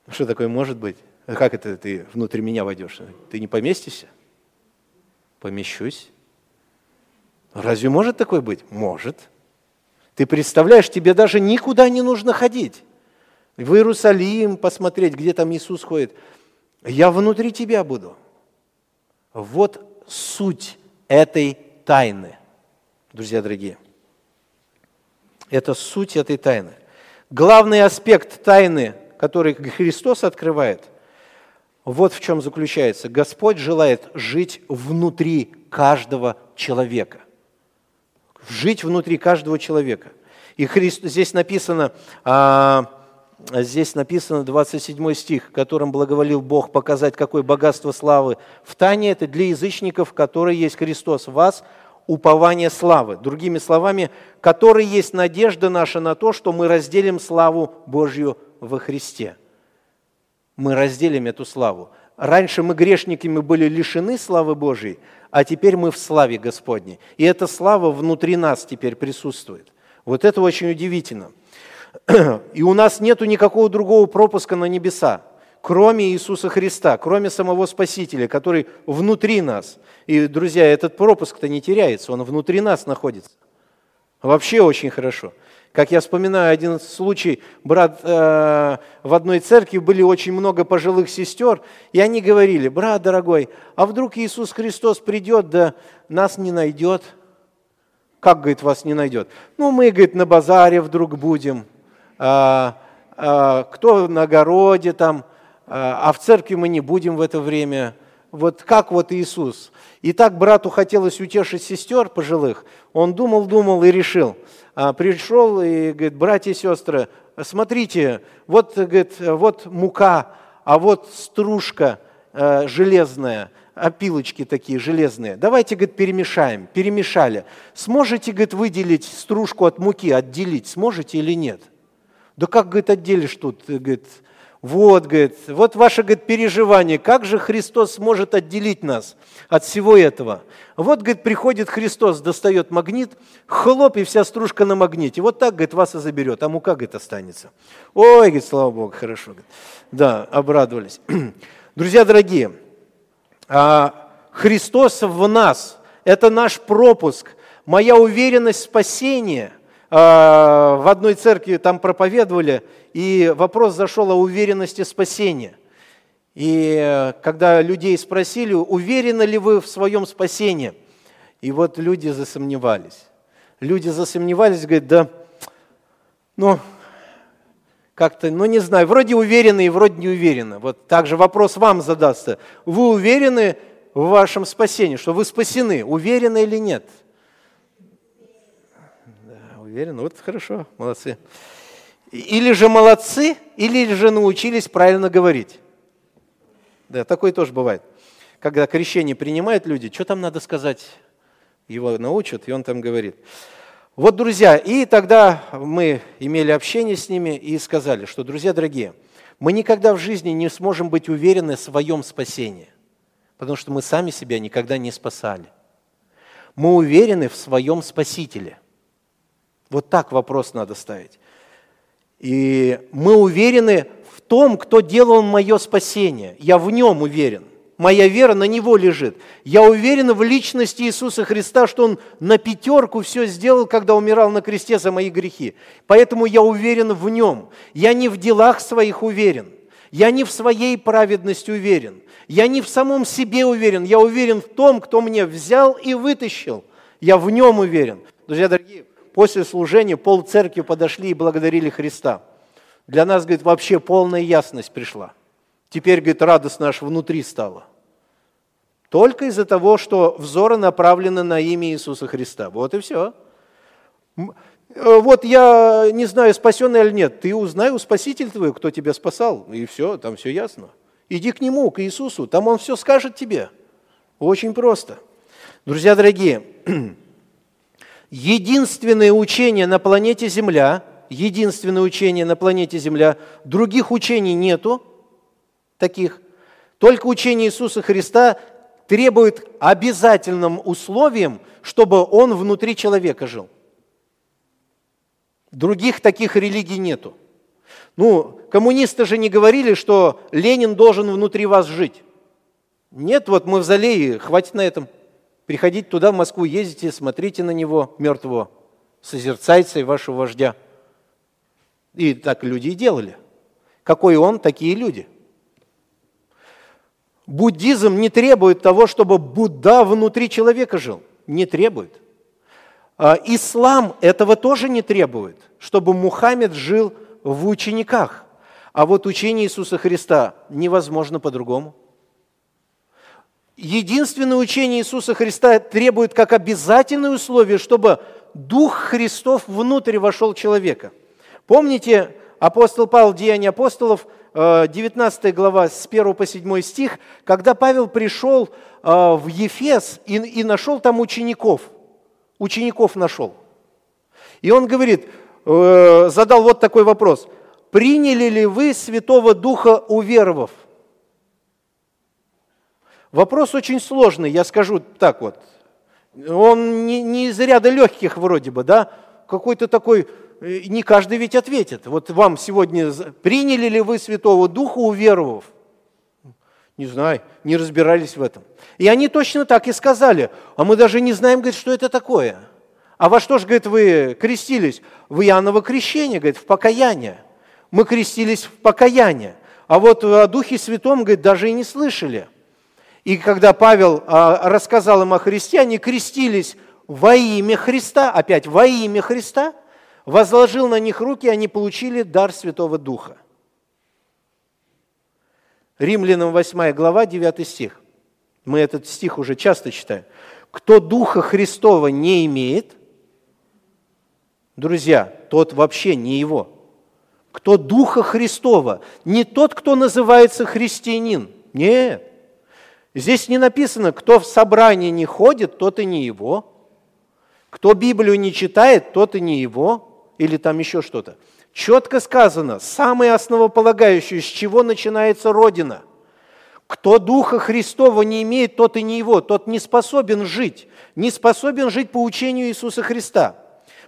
Что такое может быть? Как это ты внутрь меня войдешь? Ты не поместишься? Помещусь. Разве может такое быть? Может. Ты представляешь, тебе даже никуда не нужно ходить. В Иерусалим посмотреть, где там Иисус ходит. Я внутри тебя буду. Вот суть этой тайны, друзья дорогие. Это суть этой тайны. Главный аспект тайны, который Христос открывает, вот в чем заключается. Господь желает жить внутри каждого человека. Жить внутри каждого человека. И Христ, здесь написано, а, здесь написано 27 стих, которым благоволил Бог показать, какое богатство славы в тайне. Это для язычников, которые есть Христос в вас, упование славы. Другими словами, который есть надежда наша на то, что мы разделим славу Божью во Христе. Мы разделим эту славу. Раньше мы грешниками были лишены славы Божьей, а теперь мы в славе Господней. И эта слава внутри нас теперь присутствует. Вот это очень удивительно. И у нас нет никакого другого пропуска на небеса кроме Иисуса Христа, кроме самого Спасителя, который внутри нас. И, друзья, этот пропуск-то не теряется, он внутри нас находится. Вообще очень хорошо. Как я вспоминаю один случай, брат, э, в одной церкви были очень много пожилых сестер, и они говорили, брат дорогой, а вдруг Иисус Христос придет, да нас не найдет? Как, говорит, вас не найдет? Ну, мы, говорит, на базаре вдруг будем, а, а, кто на огороде там, а, а в церкви мы не будем в это время. Вот как вот Иисус. И так брату хотелось утешить сестер пожилых. Он думал, думал и решил. А, пришел и говорит, братья и сестры, смотрите, вот, говорит, вот мука, а вот стружка э, железная, опилочки такие железные. Давайте, говорит, перемешаем. Перемешали. Сможете, говорит, выделить стружку от муки, отделить? Сможете или нет? Да как, говорит, отделишь тут, говорит, вот, говорит, вот ваше, говорит, переживание, как же Христос сможет отделить нас от всего этого? Вот, говорит, приходит Христос, достает магнит, хлоп, и вся стружка на магните. Вот так, говорит, вас и заберет, а мука, говорит, останется. Ой, говорит, слава Богу, хорошо. Говорит. Да, обрадовались. Друзья дорогие, а, Христос в нас – это наш пропуск, моя уверенность в спасении – в одной церкви там проповедовали, и вопрос зашел о уверенности спасения. И когда людей спросили, уверены ли вы в своем спасении, и вот люди засомневались. Люди засомневались, говорят, да, ну, как-то, ну не знаю, вроде уверены и вроде не уверены. Вот также вопрос вам задастся. Вы уверены в вашем спасении, что вы спасены, уверены или нет? Да, уверены, вот хорошо, молодцы. Или же молодцы, или же научились правильно говорить. Да, такое тоже бывает. Когда крещение принимают люди, что там надо сказать? Его научат, и он там говорит. Вот, друзья, и тогда мы имели общение с ними и сказали, что, друзья дорогие, мы никогда в жизни не сможем быть уверены в своем спасении, потому что мы сами себя никогда не спасали. Мы уверены в своем Спасителе. Вот так вопрос надо ставить. И мы уверены в том, кто делал мое спасение. Я в нем уверен. Моя вера на Него лежит. Я уверен в личности Иисуса Христа, что Он на пятерку все сделал, когда умирал на кресте за мои грехи. Поэтому я уверен в Нем. Я не в делах своих уверен. Я не в своей праведности уверен. Я не в самом себе уверен. Я уверен в том, кто мне взял и вытащил. Я в Нем уверен. Друзья дорогие, после служения пол церкви подошли и благодарили Христа. Для нас, говорит, вообще полная ясность пришла. Теперь, говорит, радость наша внутри стала. Только из-за того, что взоры направлены на имя Иисуса Христа. Вот и все. Э, вот я не знаю, спасенный или нет. Ты узнай у Спасителя твоего, кто тебя спасал. И все, там все ясно. Иди к Нему, к Иисусу. Там Он все скажет тебе. Очень просто. Друзья дорогие, единственное учение на планете Земля, единственное учение на планете Земля, других учений нету таких, только учение Иисуса Христа требует обязательным условием, чтобы он внутри человека жил. Других таких религий нету. Ну, коммунисты же не говорили, что Ленин должен внутри вас жить. Нет, вот мы в Залее, хватит на этом. Приходите туда, в Москву, ездите, смотрите на него, мертвого, созерцайте вашего вождя. И так люди и делали. Какой он, такие люди. Буддизм не требует того, чтобы Будда внутри человека жил. Не требует. А ислам этого тоже не требует, чтобы Мухаммед жил в учениках. А вот учение Иисуса Христа невозможно по-другому. Единственное учение Иисуса Христа требует как обязательное условие, чтобы Дух Христов внутрь вошел человека. Помните, апостол Павел, Деяния апостолов – 19 э, глава с 1 по 7 стих, когда Павел пришел э, в Ефес и, и нашел там учеников. Учеников нашел. И он говорит, э, задал вот такой вопрос. «Приняли ли вы Святого Духа, уверовав?» Вопрос очень сложный, я скажу так вот. Он не, не из ряда легких вроде бы, да? Какой-то такой Э, не каждый ведь ответит. Вот вам сегодня, приняли ли вы Святого Духа, уверовав? Не знаю, не разбирались в этом. И они точно так и сказали. А мы даже не знаем, говорит, что это такое. А во что же, говорит, вы крестились? В Иоанново крещение, говорит, в покаяние. Мы крестились в покаяние. А вот о Духе Святом, говорит, даже и не слышали. И когда Павел а, рассказал им о Христе, они крестились во имя Христа, опять во имя Христа – возложил на них руки, они получили дар Святого Духа. Римлянам 8 глава, 9 стих. Мы этот стих уже часто читаем. Кто Духа Христова не имеет, друзья, тот вообще не его. Кто Духа Христова, не тот, кто называется христианин. Нет. Здесь не написано, кто в собрание не ходит, тот и не его. Кто Библию не читает, тот и не его или там еще что-то. Четко сказано, самое основополагающее, с чего начинается Родина. Кто Духа Христова не имеет, тот и не его, тот не способен жить, не способен жить по учению Иисуса Христа.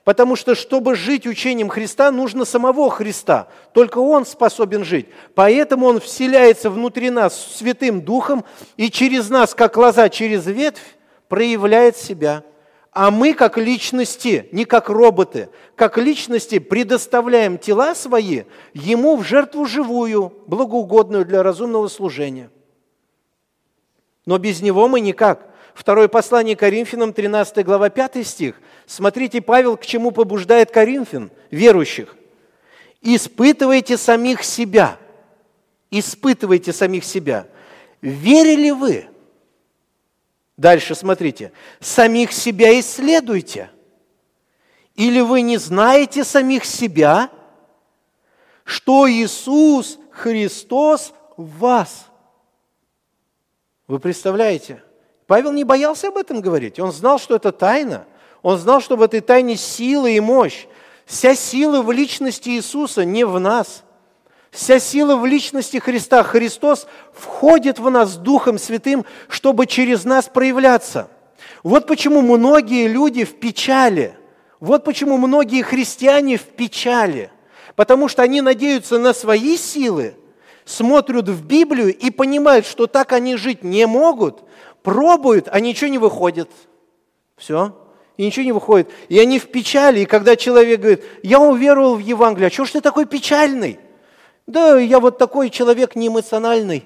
Потому что, чтобы жить учением Христа, нужно самого Христа. Только Он способен жить. Поэтому Он вселяется внутри нас Святым Духом и через нас, как лоза через ветвь, проявляет себя – а мы, как личности, не как роботы, как личности предоставляем тела свои Ему в жертву живую, благоугодную для разумного служения. Но без Него мы никак. Второе послание Коринфянам, 13 глава, 5 стих. Смотрите, Павел к чему побуждает Коринфян, верующих. Испытывайте самих себя. Испытывайте самих себя. Верили вы? Дальше смотрите. Самих себя исследуйте. Или вы не знаете самих себя, что Иисус Христос в вас? Вы представляете? Павел не боялся об этом говорить. Он знал, что это тайна. Он знал, что в этой тайне сила и мощь. Вся сила в личности Иисуса не в нас. Вся сила в личности Христа. Христос входит в нас Духом Святым, чтобы через нас проявляться. Вот почему многие люди в печали. Вот почему многие христиане в печали. Потому что они надеются на свои силы, смотрят в Библию и понимают, что так они жить не могут, пробуют, а ничего не выходит. Все и ничего не выходит. И они в печали, и когда человек говорит, я уверовал в Евангелие, а чего ж ты такой печальный? Да, я вот такой человек неэмоциональный.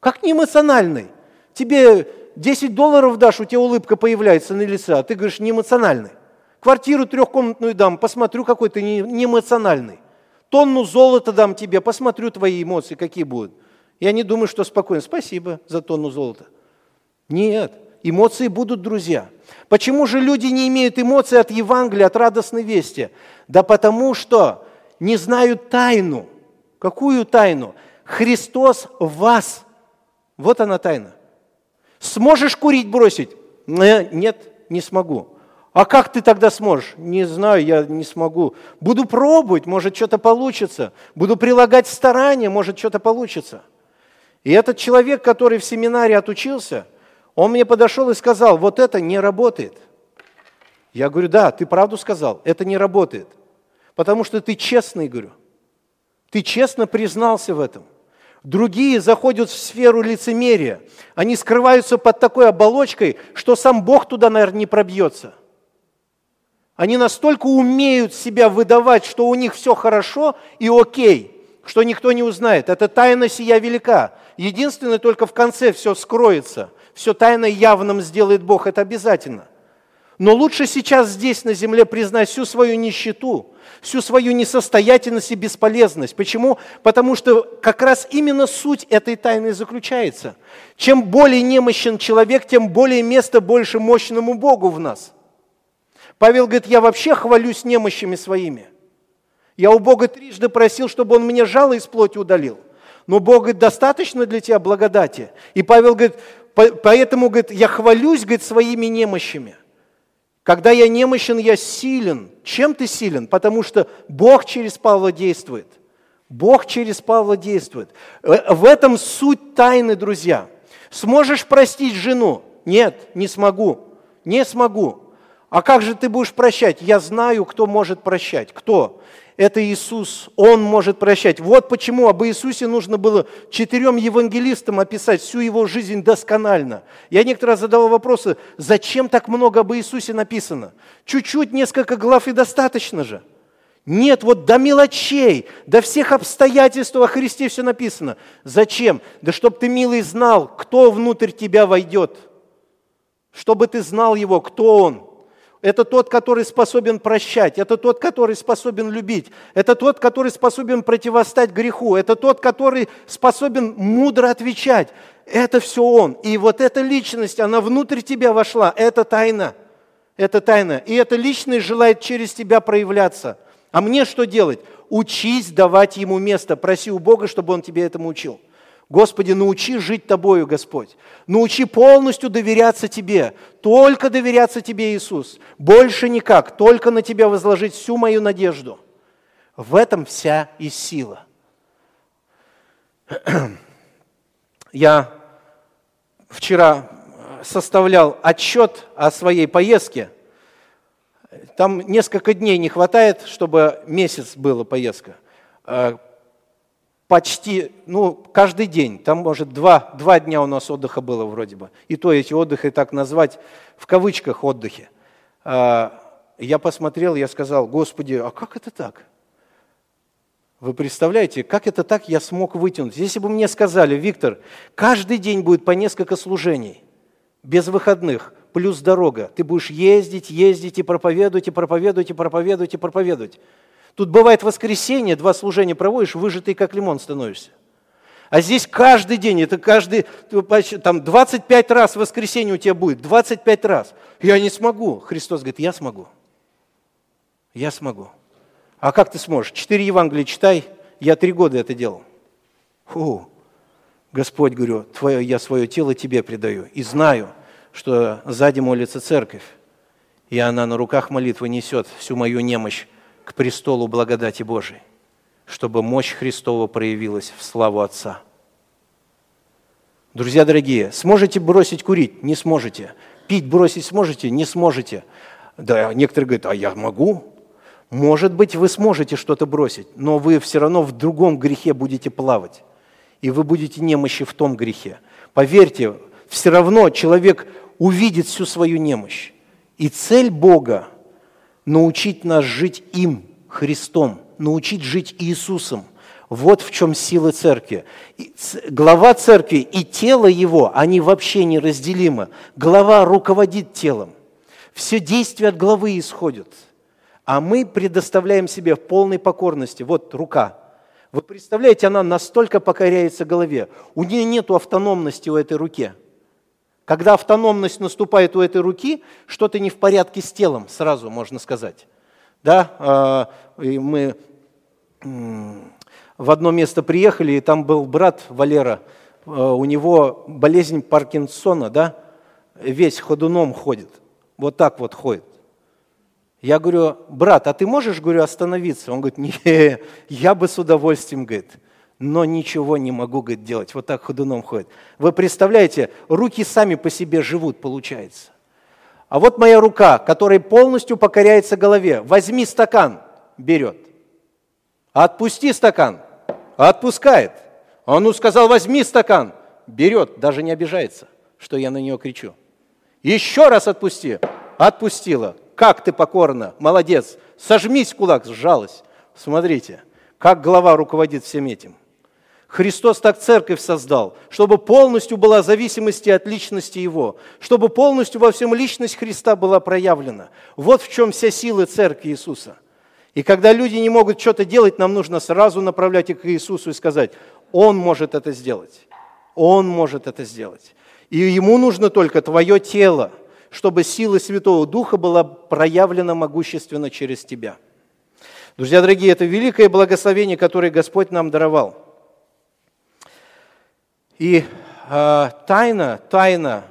Как неэмоциональный? Тебе 10 долларов дашь, у тебя улыбка появляется на лице, а ты говоришь неэмоциональный. Квартиру трехкомнатную дам, посмотрю, какой ты неэмоциональный. Тонну золота дам тебе, посмотрю твои эмоции, какие будут. Я не думаю, что спокойно. Спасибо за тонну золота. Нет, эмоции будут, друзья – Почему же люди не имеют эмоций от Евангелия, от радостной вести? Да потому что не знают тайну. Какую тайну? Христос в вас. Вот она тайна. Сможешь курить бросить? Нет, не смогу. А как ты тогда сможешь? Не знаю, я не смогу. Буду пробовать, может, что-то получится. Буду прилагать старания, может, что-то получится. И этот человек, который в семинаре отучился – он мне подошел и сказал, вот это не работает. Я говорю, да, ты правду сказал, это не работает. Потому что ты честный, говорю. Ты честно признался в этом. Другие заходят в сферу лицемерия. Они скрываются под такой оболочкой, что сам Бог туда, наверное, не пробьется. Они настолько умеют себя выдавать, что у них все хорошо и окей, что никто не узнает. Это тайна сия велика. Единственное, только в конце все скроется – все тайно явным сделает Бог, это обязательно. Но лучше сейчас здесь на земле признать всю свою нищету, всю свою несостоятельность и бесполезность. Почему? Потому что как раз именно суть этой тайны заключается. Чем более немощен человек, тем более место больше мощному Богу в нас. Павел говорит, я вообще хвалюсь немощами своими. Я у Бога трижды просил, чтобы Он мне жало из плоти удалил. Но Бог говорит, достаточно для тебя благодати. И Павел говорит, Поэтому, говорит, я хвалюсь, говорит, своими немощами. Когда я немощен, я силен. Чем ты силен? Потому что Бог через Павла действует. Бог через Павла действует. Э, в этом суть тайны, друзья. Сможешь простить жену? Нет, не смогу. Не смогу. А как же ты будешь прощать? Я знаю, кто может прощать. Кто? Это Иисус, Он может прощать. Вот почему об Иисусе нужно было четырем евангелистам описать всю Его жизнь досконально. Я некоторые раз задавал вопросы, зачем так много об Иисусе написано? Чуть-чуть, несколько глав и достаточно же. Нет, вот до мелочей, до всех обстоятельств о Христе все написано. Зачем? Да чтобы ты, милый, знал, кто внутрь тебя войдет. Чтобы ты знал Его, кто Он – это тот, который способен прощать, это тот, который способен любить, это тот, который способен противостать греху, это тот, который способен мудро отвечать. Это все Он. И вот эта личность, она внутрь тебя вошла, это тайна. Это тайна. И эта личность желает через тебя проявляться. А мне что делать? Учись давать Ему место. Проси у Бога, чтобы Он тебе этому учил. Господи, научи жить Тобою, Господь. Научи полностью доверяться Тебе. Только доверяться Тебе, Иисус. Больше никак. Только на Тебя возложить всю мою надежду. В этом вся и сила. Я вчера составлял отчет о своей поездке. Там несколько дней не хватает, чтобы месяц была поездка почти, ну, каждый день. Там, может, два, два дня у нас отдыха было вроде бы. И то эти отдыхи так назвать в кавычках отдыхи. А, я посмотрел, я сказал, Господи, а как это так? Вы представляете, как это так я смог вытянуть? Если бы мне сказали, Виктор, каждый день будет по несколько служений, без выходных, плюс дорога. Ты будешь ездить, ездить и проповедовать, и проповедовать, и проповедовать, и проповедовать. Тут бывает воскресенье, два служения проводишь, выжатый как лимон становишься. А здесь каждый день, это каждый, там 25 раз воскресенье у тебя будет, 25 раз. Я не смогу. Христос говорит, я смогу. Я смогу. А как ты сможешь? Четыре Евангелия читай, я три года это делал. Фу. Господь, говорю, твое, я свое тело тебе предаю. И знаю, что сзади молится церковь. И она на руках молитвы несет всю мою немощь к престолу благодати Божией чтобы мощь Христова проявилась в славу Отца. Друзья дорогие, сможете бросить курить? Не сможете. Пить бросить сможете? Не сможете. Да, некоторые говорят, а я могу. Может быть, вы сможете что-то бросить, но вы все равно в другом грехе будете плавать. И вы будете немощи в том грехе. Поверьте, все равно человек увидит всю свою немощь. И цель Бога – научить нас жить им, Христом – научить жить Иисусом. Вот в чем сила церкви. Глава церкви и тело его, они вообще неразделимы. Глава руководит телом. Все действия от главы исходят. А мы предоставляем себе в полной покорности. Вот рука. Вы представляете, она настолько покоряется голове. У нее нет автономности у этой руки. Когда автономность наступает у этой руки, что-то не в порядке с телом, сразу можно сказать. Да, а, мы в одно место приехали, и там был брат Валера, э, у него болезнь Паркинсона, да, весь ходуном ходит, вот так вот ходит. Я говорю, брат, а ты можешь, говорю, остановиться? Он говорит, не, я бы с удовольствием, говорит, но ничего не могу, говорит, делать. Вот так ходуном ходит. Вы представляете, руки сами по себе живут, получается. А вот моя рука, которая полностью покоряется голове. Возьми стакан, берет. Отпусти стакан. Отпускает. Он ну сказал, возьми стакан. Берет, даже не обижается, что я на нее кричу. Еще раз отпусти. Отпустила. Как ты покорна, молодец. Сожмись кулак, сжалась. Смотрите, как глава руководит всем этим. Христос так церковь создал, чтобы полностью была зависимость от личности Его, чтобы полностью во всем личность Христа была проявлена. Вот в чем вся сила церкви Иисуса – и когда люди не могут что-то делать, нам нужно сразу направлять их к Иисусу и сказать, Он может это сделать. Он может это сделать. И ему нужно только твое тело, чтобы сила Святого Духа была проявлена могущественно через тебя. Друзья дорогие, это великое благословение, которое Господь нам даровал. И э, тайна, тайна,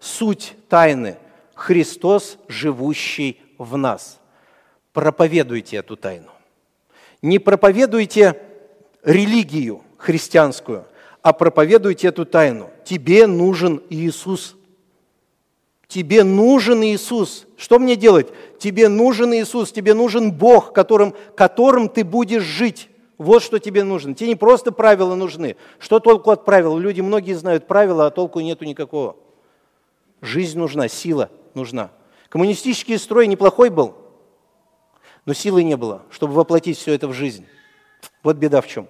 суть тайны – Христос, живущий в нас – проповедуйте эту тайну. Не проповедуйте религию христианскую, а проповедуйте эту тайну. Тебе нужен Иисус. Тебе нужен Иисус. Что мне делать? Тебе нужен Иисус, тебе нужен Бог, которым, которым ты будешь жить. Вот что тебе нужно. Тебе не просто правила нужны. Что толку от правил? Люди многие знают правила, а толку нету никакого. Жизнь нужна, сила нужна. Коммунистический строй неплохой был – но силы не было, чтобы воплотить все это в жизнь. Вот беда в чем.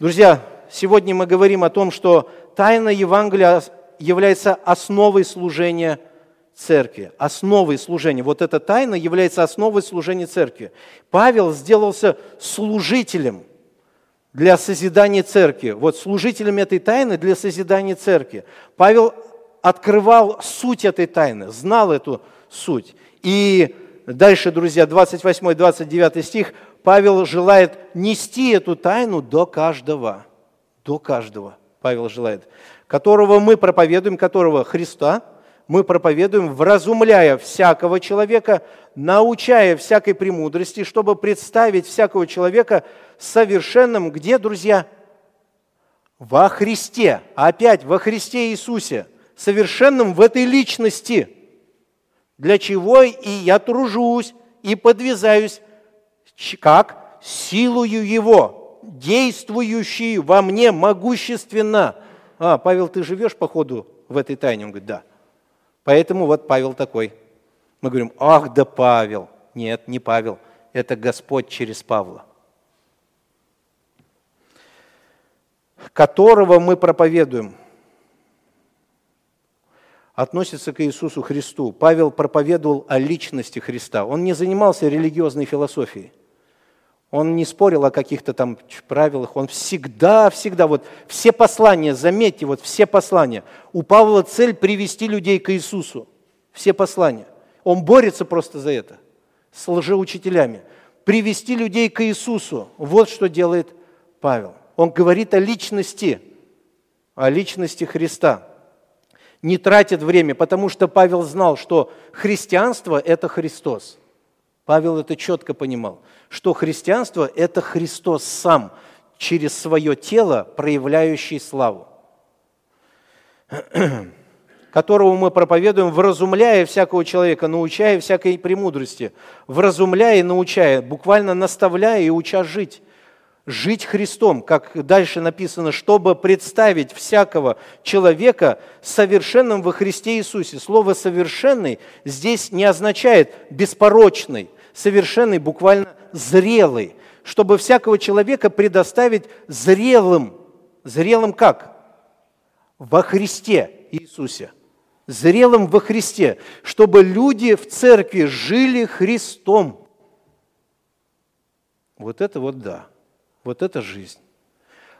Друзья, сегодня мы говорим о том, что тайна Евангелия является основой служения церкви, основой служения. Вот эта тайна является основой служения церкви. Павел сделался служителем для созидания церкви. Вот служителем этой тайны для созидания церкви. Павел открывал суть этой тайны, знал эту суть. И Дальше, друзья, 28-29 стих, Павел желает нести эту тайну до каждого. До каждого Павел желает. Которого мы проповедуем, которого Христа, мы проповедуем, вразумляя всякого человека, научая всякой премудрости, чтобы представить всякого человека совершенным, где, друзья? Во Христе. Опять во Христе Иисусе. Совершенным в этой личности – для чего и я тружусь и подвязаюсь, как силою Его, действующий во мне могущественно. А, Павел, ты живешь, походу, в этой тайне? Он говорит, да. Поэтому вот Павел такой. Мы говорим, ах да Павел. Нет, не Павел, это Господь через Павла. которого мы проповедуем – относится к Иисусу Христу. Павел проповедовал о личности Христа. Он не занимался религиозной философией. Он не спорил о каких-то там правилах, он всегда, всегда, вот все послания, заметьте, вот все послания. У Павла цель привести людей к Иисусу. Все послания. Он борется просто за это с лжеучителями. Привести людей к Иисусу. Вот что делает Павел. Он говорит о личности, о личности Христа. Не тратит время, потому что Павел знал, что христианство – это Христос. Павел это четко понимал, что христианство – это Христос сам, через свое тело, проявляющий славу которого мы проповедуем, вразумляя всякого человека, научая всякой премудрости, вразумляя и научая, буквально наставляя и уча жить. Жить Христом, как дальше написано, чтобы представить всякого человека совершенным во Христе Иисусе. Слово «совершенный» здесь не означает «беспорочный», совершенный буквально «зрелый», чтобы всякого человека предоставить зрелым. Зрелым как? Во Христе Иисусе зрелым во Христе, чтобы люди в церкви жили Христом. Вот это вот да, вот это жизнь.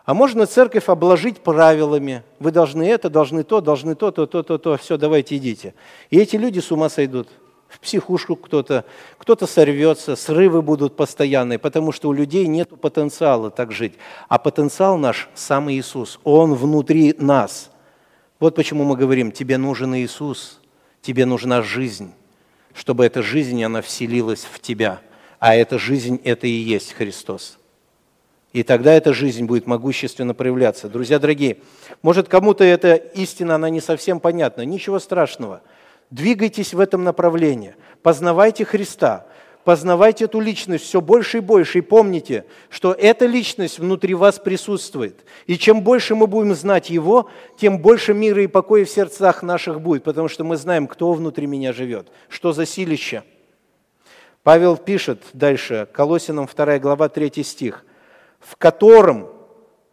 А можно церковь обложить правилами. Вы должны это, должны то, должны то, то, то, то, то. Все, давайте идите. И эти люди с ума сойдут. В психушку кто-то, кто-то сорвется, срывы будут постоянные, потому что у людей нет потенциала так жить. А потенциал наш – сам Иисус. Он внутри нас – вот почему мы говорим, тебе нужен Иисус, тебе нужна жизнь, чтобы эта жизнь, она вселилась в тебя. А эта жизнь – это и есть Христос. И тогда эта жизнь будет могущественно проявляться. Друзья дорогие, может кому-то эта истина, она не совсем понятна. Ничего страшного. Двигайтесь в этом направлении. Познавайте Христа познавайте эту личность все больше и больше, и помните, что эта личность внутри вас присутствует. И чем больше мы будем знать Его, тем больше мира и покоя в сердцах наших будет, потому что мы знаем, кто внутри меня живет, что за силище. Павел пишет дальше, Колосинам 2 глава 3 стих, в котором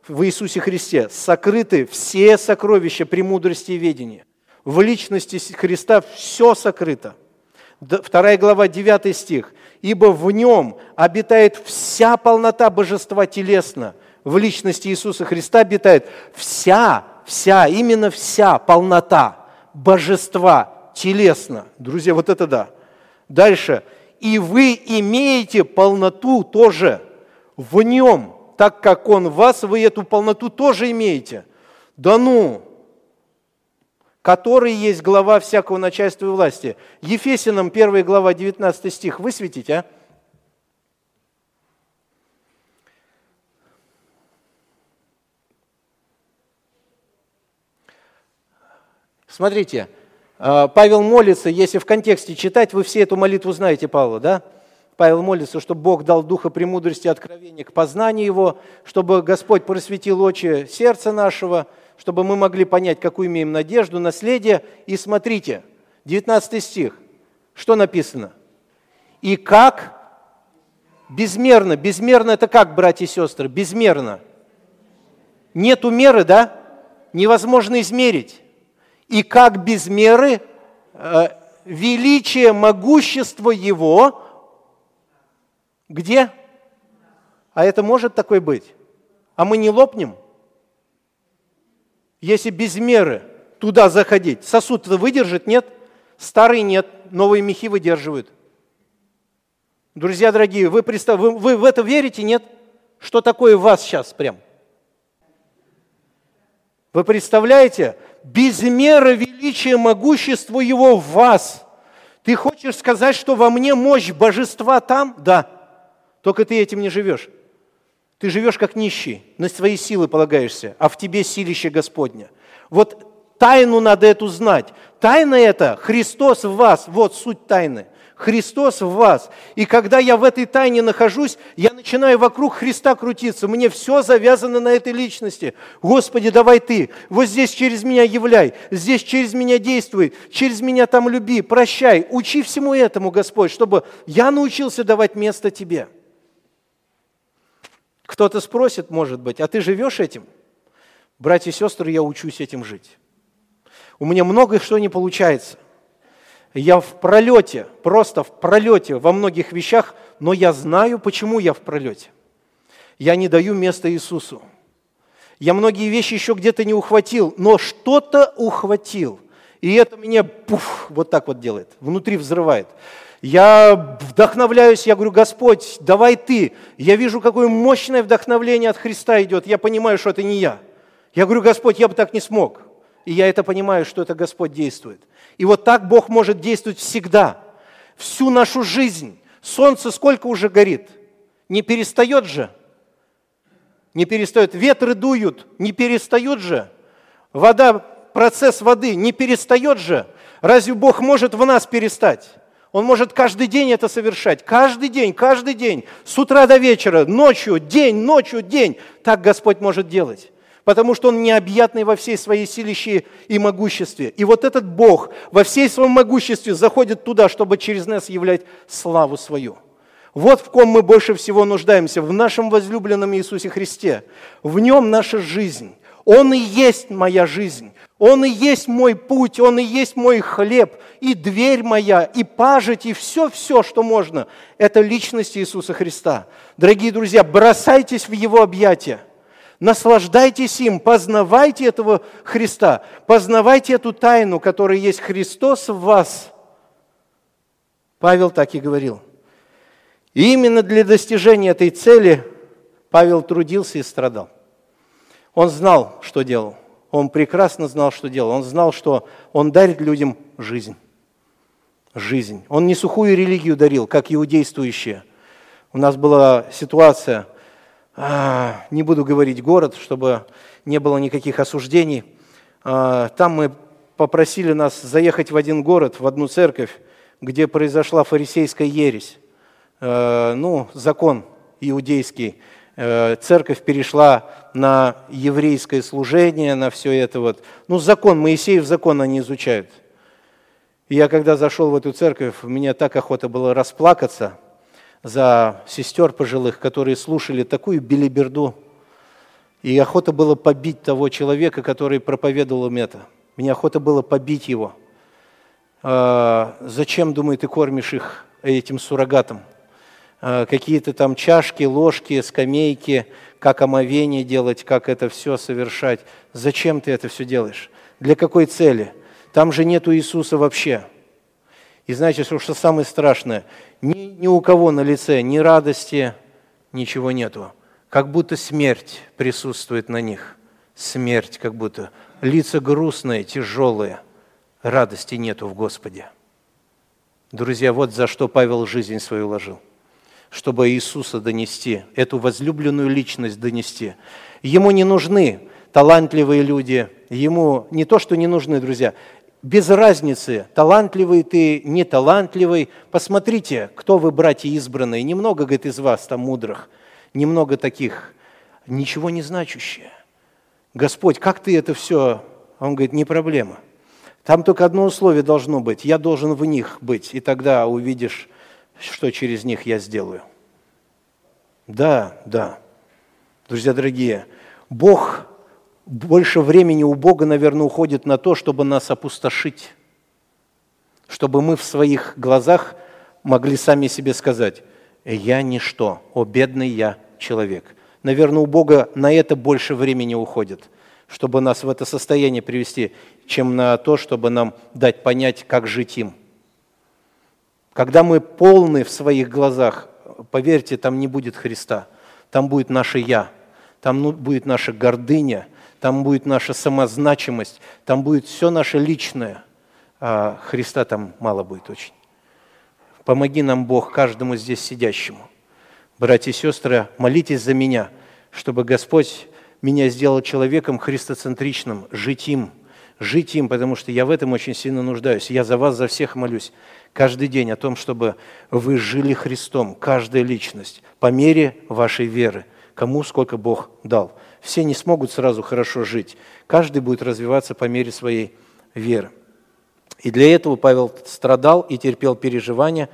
в Иисусе Христе сокрыты все сокровища премудрости и ведения. В личности Христа все сокрыто – 2 глава, 9 стих. «Ибо в нем обитает вся полнота божества телесно». В личности Иисуса Христа обитает вся, вся, именно вся полнота божества телесно. Друзья, вот это да. Дальше. «И вы имеете полноту тоже в нем, так как он в вас, вы эту полноту тоже имеете». Да ну, который есть глава всякого начальства и власти. Ефесиным 1 глава 19 стих высветить, а? Смотрите, а, Павел молится, если в контексте читать, вы все эту молитву знаете, Павла, да? Павел молится, чтобы Бог дал духа премудрости и откровения к познанию Его, чтобы Господь просветил очи сердца нашего – чтобы мы могли понять, какую имеем надежду, наследие. И смотрите, 19 стих, что написано? И как безмерно, безмерно это как, братья и сестры, безмерно. Нету меры, да? Невозможно измерить. И как без меры э, величие, могущество Его, где? А это может такой быть? А мы не лопнем? Если без меры туда заходить, сосуд выдержит, нет? Старый нет, новые мехи выдерживают. Друзья дорогие, вы, представ... вы, вы в это верите, нет? Что такое вас сейчас прям? Вы представляете? Без меры величия, могущества Его в вас. Ты хочешь сказать, что во мне мощь божества там? Да. Только ты этим не живешь. Ты живешь как нищий, на свои силы полагаешься, а в тебе силище Господня. Вот тайну надо эту знать. Тайна это Христос в вас. Вот суть тайны. Христос в вас. И когда я в этой тайне нахожусь, я начинаю вокруг Христа крутиться. Мне все завязано на этой личности. Господи, давай ты. Вот здесь через меня являй. Здесь через меня действуй. Через меня там люби. Прощай. Учи всему этому, Господь, чтобы я научился давать место Тебе. Кто-то спросит, может быть, а ты живешь этим? Братья и сестры, я учусь этим жить. У меня многое что не получается. Я в пролете, просто в пролете во многих вещах но я знаю, почему я в пролете. Я не даю места Иисусу. Я многие вещи еще где-то не ухватил, но что-то ухватил. И это меня пуф, вот так вот делает, внутри взрывает. Я вдохновляюсь, я говорю, Господь, давай ты. Я вижу, какое мощное вдохновление от Христа идет. Я понимаю, что это не я. Я говорю, Господь, я бы так не смог. И я это понимаю, что это Господь действует. И вот так Бог может действовать всегда, всю нашу жизнь. Солнце сколько уже горит? Не перестает же? Не перестает. Ветры дуют, не перестают же? Вода, процесс воды не перестает же? Разве Бог может в нас перестать? Он может каждый день это совершать. Каждый день, каждый день. С утра до вечера, ночью, день, ночью, день. Так Господь может делать потому что Он необъятный во всей своей силище и могуществе. И вот этот Бог во всей своем могуществе заходит туда, чтобы через нас являть славу свою. Вот в ком мы больше всего нуждаемся, в нашем возлюбленном Иисусе Христе. В нем наша жизнь. Он и есть моя жизнь. Он и есть мой путь, Он и есть мой хлеб, и дверь моя, и пажить, и все-все, что можно. Это личность Иисуса Христа. Дорогие друзья, бросайтесь в Его объятия – Наслаждайтесь им, познавайте этого Христа, познавайте эту тайну, которая есть Христос в вас. Павел так и говорил. И именно для достижения этой цели Павел трудился и страдал. Он знал, что делал. Он прекрасно знал, что делал. Он знал, что он дарит людям жизнь. Жизнь. Он не сухую религию дарил, как иудействующие. У нас была ситуация – а, не буду говорить город, чтобы не было никаких осуждений. А, там мы попросили нас заехать в один город, в одну церковь, где произошла фарисейская ересь. А, ну, закон иудейский. Церковь перешла на еврейское служение, на все это вот. Ну, закон, Моисеев закон они изучают. И я когда зашел в эту церковь, мне так охота было расплакаться – за сестер пожилых, которые слушали такую билиберду. И охота было побить того человека, который проповедовал им это. Мне охота было побить его. А, зачем, думаю, ты кормишь их этим суррогатом? А, какие-то там чашки, ложки, скамейки, как омовение делать, как это все совершать. Зачем ты это все делаешь? Для какой цели? Там же нету Иисуса вообще. И знаете, что самое страшное? Ни, ни у кого на лице ни радости, ничего нету. Как будто смерть присутствует на них. Смерть как будто. Лица грустные, тяжелые. Радости нету в Господе. Друзья, вот за что Павел жизнь свою ложил. Чтобы Иисуса донести, эту возлюбленную личность донести. Ему не нужны талантливые люди, ему не то, что не нужны, друзья, без разницы, талантливый ты, не талантливый. Посмотрите, кто вы, братья избранные. Немного, говорит, из вас там мудрых, немного таких, ничего не значащие. Господь, как ты это все? Он говорит, не проблема. Там только одно условие должно быть. Я должен в них быть, и тогда увидишь, что через них я сделаю. Да, да. Друзья дорогие, Бог больше времени у Бога, наверное, уходит на то, чтобы нас опустошить, чтобы мы в своих глазах могли сами себе сказать, «Я ничто, о бедный я человек». Наверное, у Бога на это больше времени уходит, чтобы нас в это состояние привести, чем на то, чтобы нам дать понять, как жить им. Когда мы полны в своих глазах, поверьте, там не будет Христа, там будет наше «я», там ну, будет наша гордыня – там будет наша самозначимость, там будет все наше личное, а Христа там мало будет очень. Помоги нам, Бог, каждому здесь сидящему. Братья и сестры, молитесь за меня, чтобы Господь меня сделал человеком христоцентричным, жить им, жить им, потому что я в этом очень сильно нуждаюсь. Я за вас, за всех молюсь каждый день о том, чтобы вы жили Христом, каждая личность, по мере вашей веры, кому сколько Бог дал. Все не смогут сразу хорошо жить. Каждый будет развиваться по мере своей веры. И для этого Павел страдал и терпел переживания.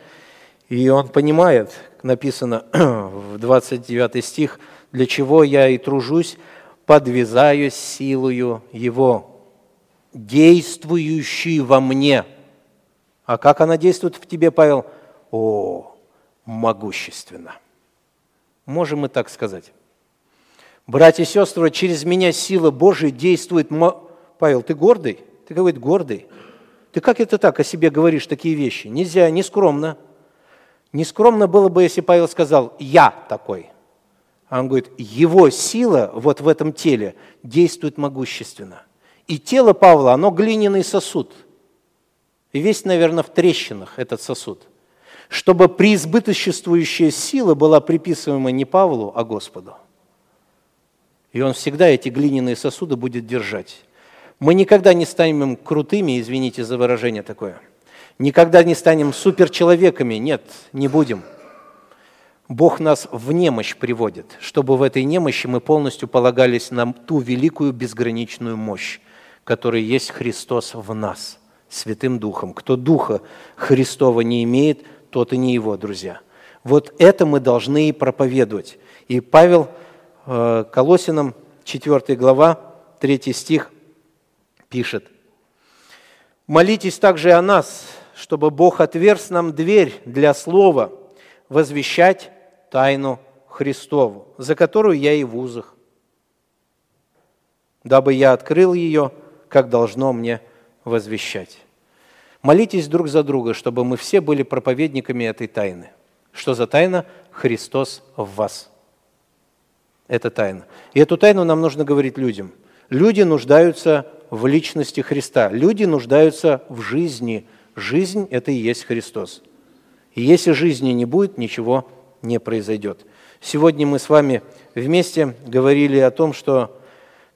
И он понимает, написано в 29 стих, «Для чего я и тружусь, подвязаюсь силою Его, действующей во мне». А как она действует в тебе, Павел? О, могущественно. Можем мы так сказать. Братья и сестры, через меня сила Божия действует. Павел, ты гордый? Ты, говорит, гордый. Ты как это так о себе говоришь такие вещи? Нельзя, не скромно. Не скромно было бы, если Павел сказал «я такой». А он говорит, его сила вот в этом теле действует могущественно. И тело Павла, оно глиняный сосуд. И весь, наверное, в трещинах этот сосуд. Чтобы преизбыточествующая сила была приписываема не Павлу, а Господу. И он всегда эти глиняные сосуды будет держать. Мы никогда не станем крутыми, извините за выражение такое. Никогда не станем суперчеловеками. Нет, не будем. Бог нас в немощь приводит, чтобы в этой немощи мы полностью полагались на ту великую безграничную мощь, которая есть Христос в нас, Святым Духом. Кто Духа Христова не имеет, тот и не его, друзья. Вот это мы должны и проповедовать. И Павел э, Колосинам, 4 глава, 3 стих, пишет. «Молитесь также о нас, чтобы Бог отверз нам дверь для слова, возвещать тайну Христову, за которую я и в узах, дабы я открыл ее, как должно мне возвещать. Молитесь друг за друга, чтобы мы все были проповедниками этой тайны. Что за тайна? Христос в вас. Это тайна. И эту тайну нам нужно говорить людям. Люди нуждаются в личности Христа. Люди нуждаются в жизни. Жизнь – это и есть Христос. И если жизни не будет, ничего не произойдет. Сегодня мы с вами вместе говорили о том, что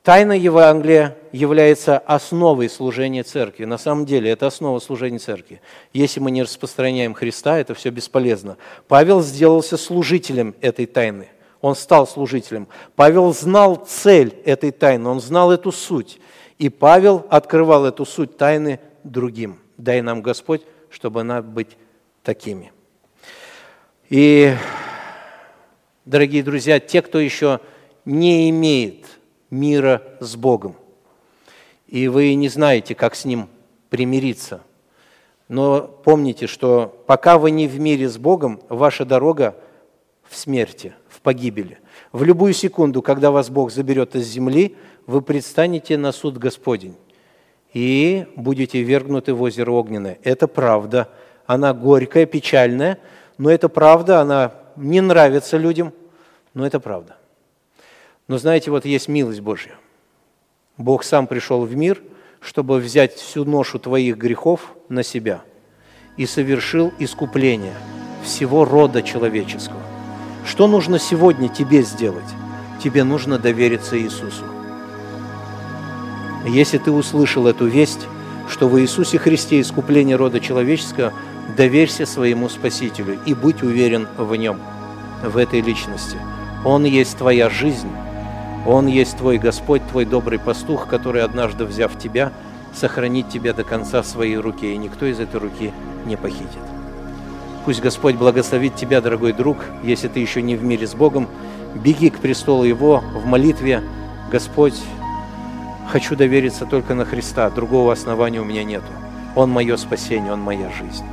тайна Евангелия является основой служения церкви. На самом деле это основа служения церкви. Если мы не распространяем Христа, это все бесполезно. Павел сделался служителем этой тайны. Он стал служителем. Павел знал цель этой тайны, он знал эту суть. И Павел открывал эту суть тайны другим. Дай нам Господь, чтобы она быть такими. И, дорогие друзья, те, кто еще не имеет мира с Богом, и вы не знаете, как с Ним примириться, но помните, что пока вы не в мире с Богом, ваша дорога в смерти, в погибели. В любую секунду, когда вас Бог заберет из земли, вы предстанете на суд Господень и будете вергнуты в озеро Огненное. Это правда. Она горькая, печальная – но это правда, она не нравится людям, но это правда. Но знаете, вот есть милость Божья. Бог сам пришел в мир, чтобы взять всю ношу твоих грехов на себя и совершил искупление всего рода человеческого. Что нужно сегодня тебе сделать? Тебе нужно довериться Иисусу. Если ты услышал эту весть, что в Иисусе Христе искупление рода человеческого – доверься своему Спасителю и будь уверен в Нем, в этой личности. Он есть твоя жизнь, Он есть твой Господь, твой добрый пастух, который, однажды взяв тебя, сохранит тебя до конца в своей руке, и никто из этой руки не похитит. Пусть Господь благословит тебя, дорогой друг, если ты еще не в мире с Богом, беги к престолу Его в молитве, Господь, хочу довериться только на Христа, другого основания у меня нету. Он мое спасение, Он моя жизнь.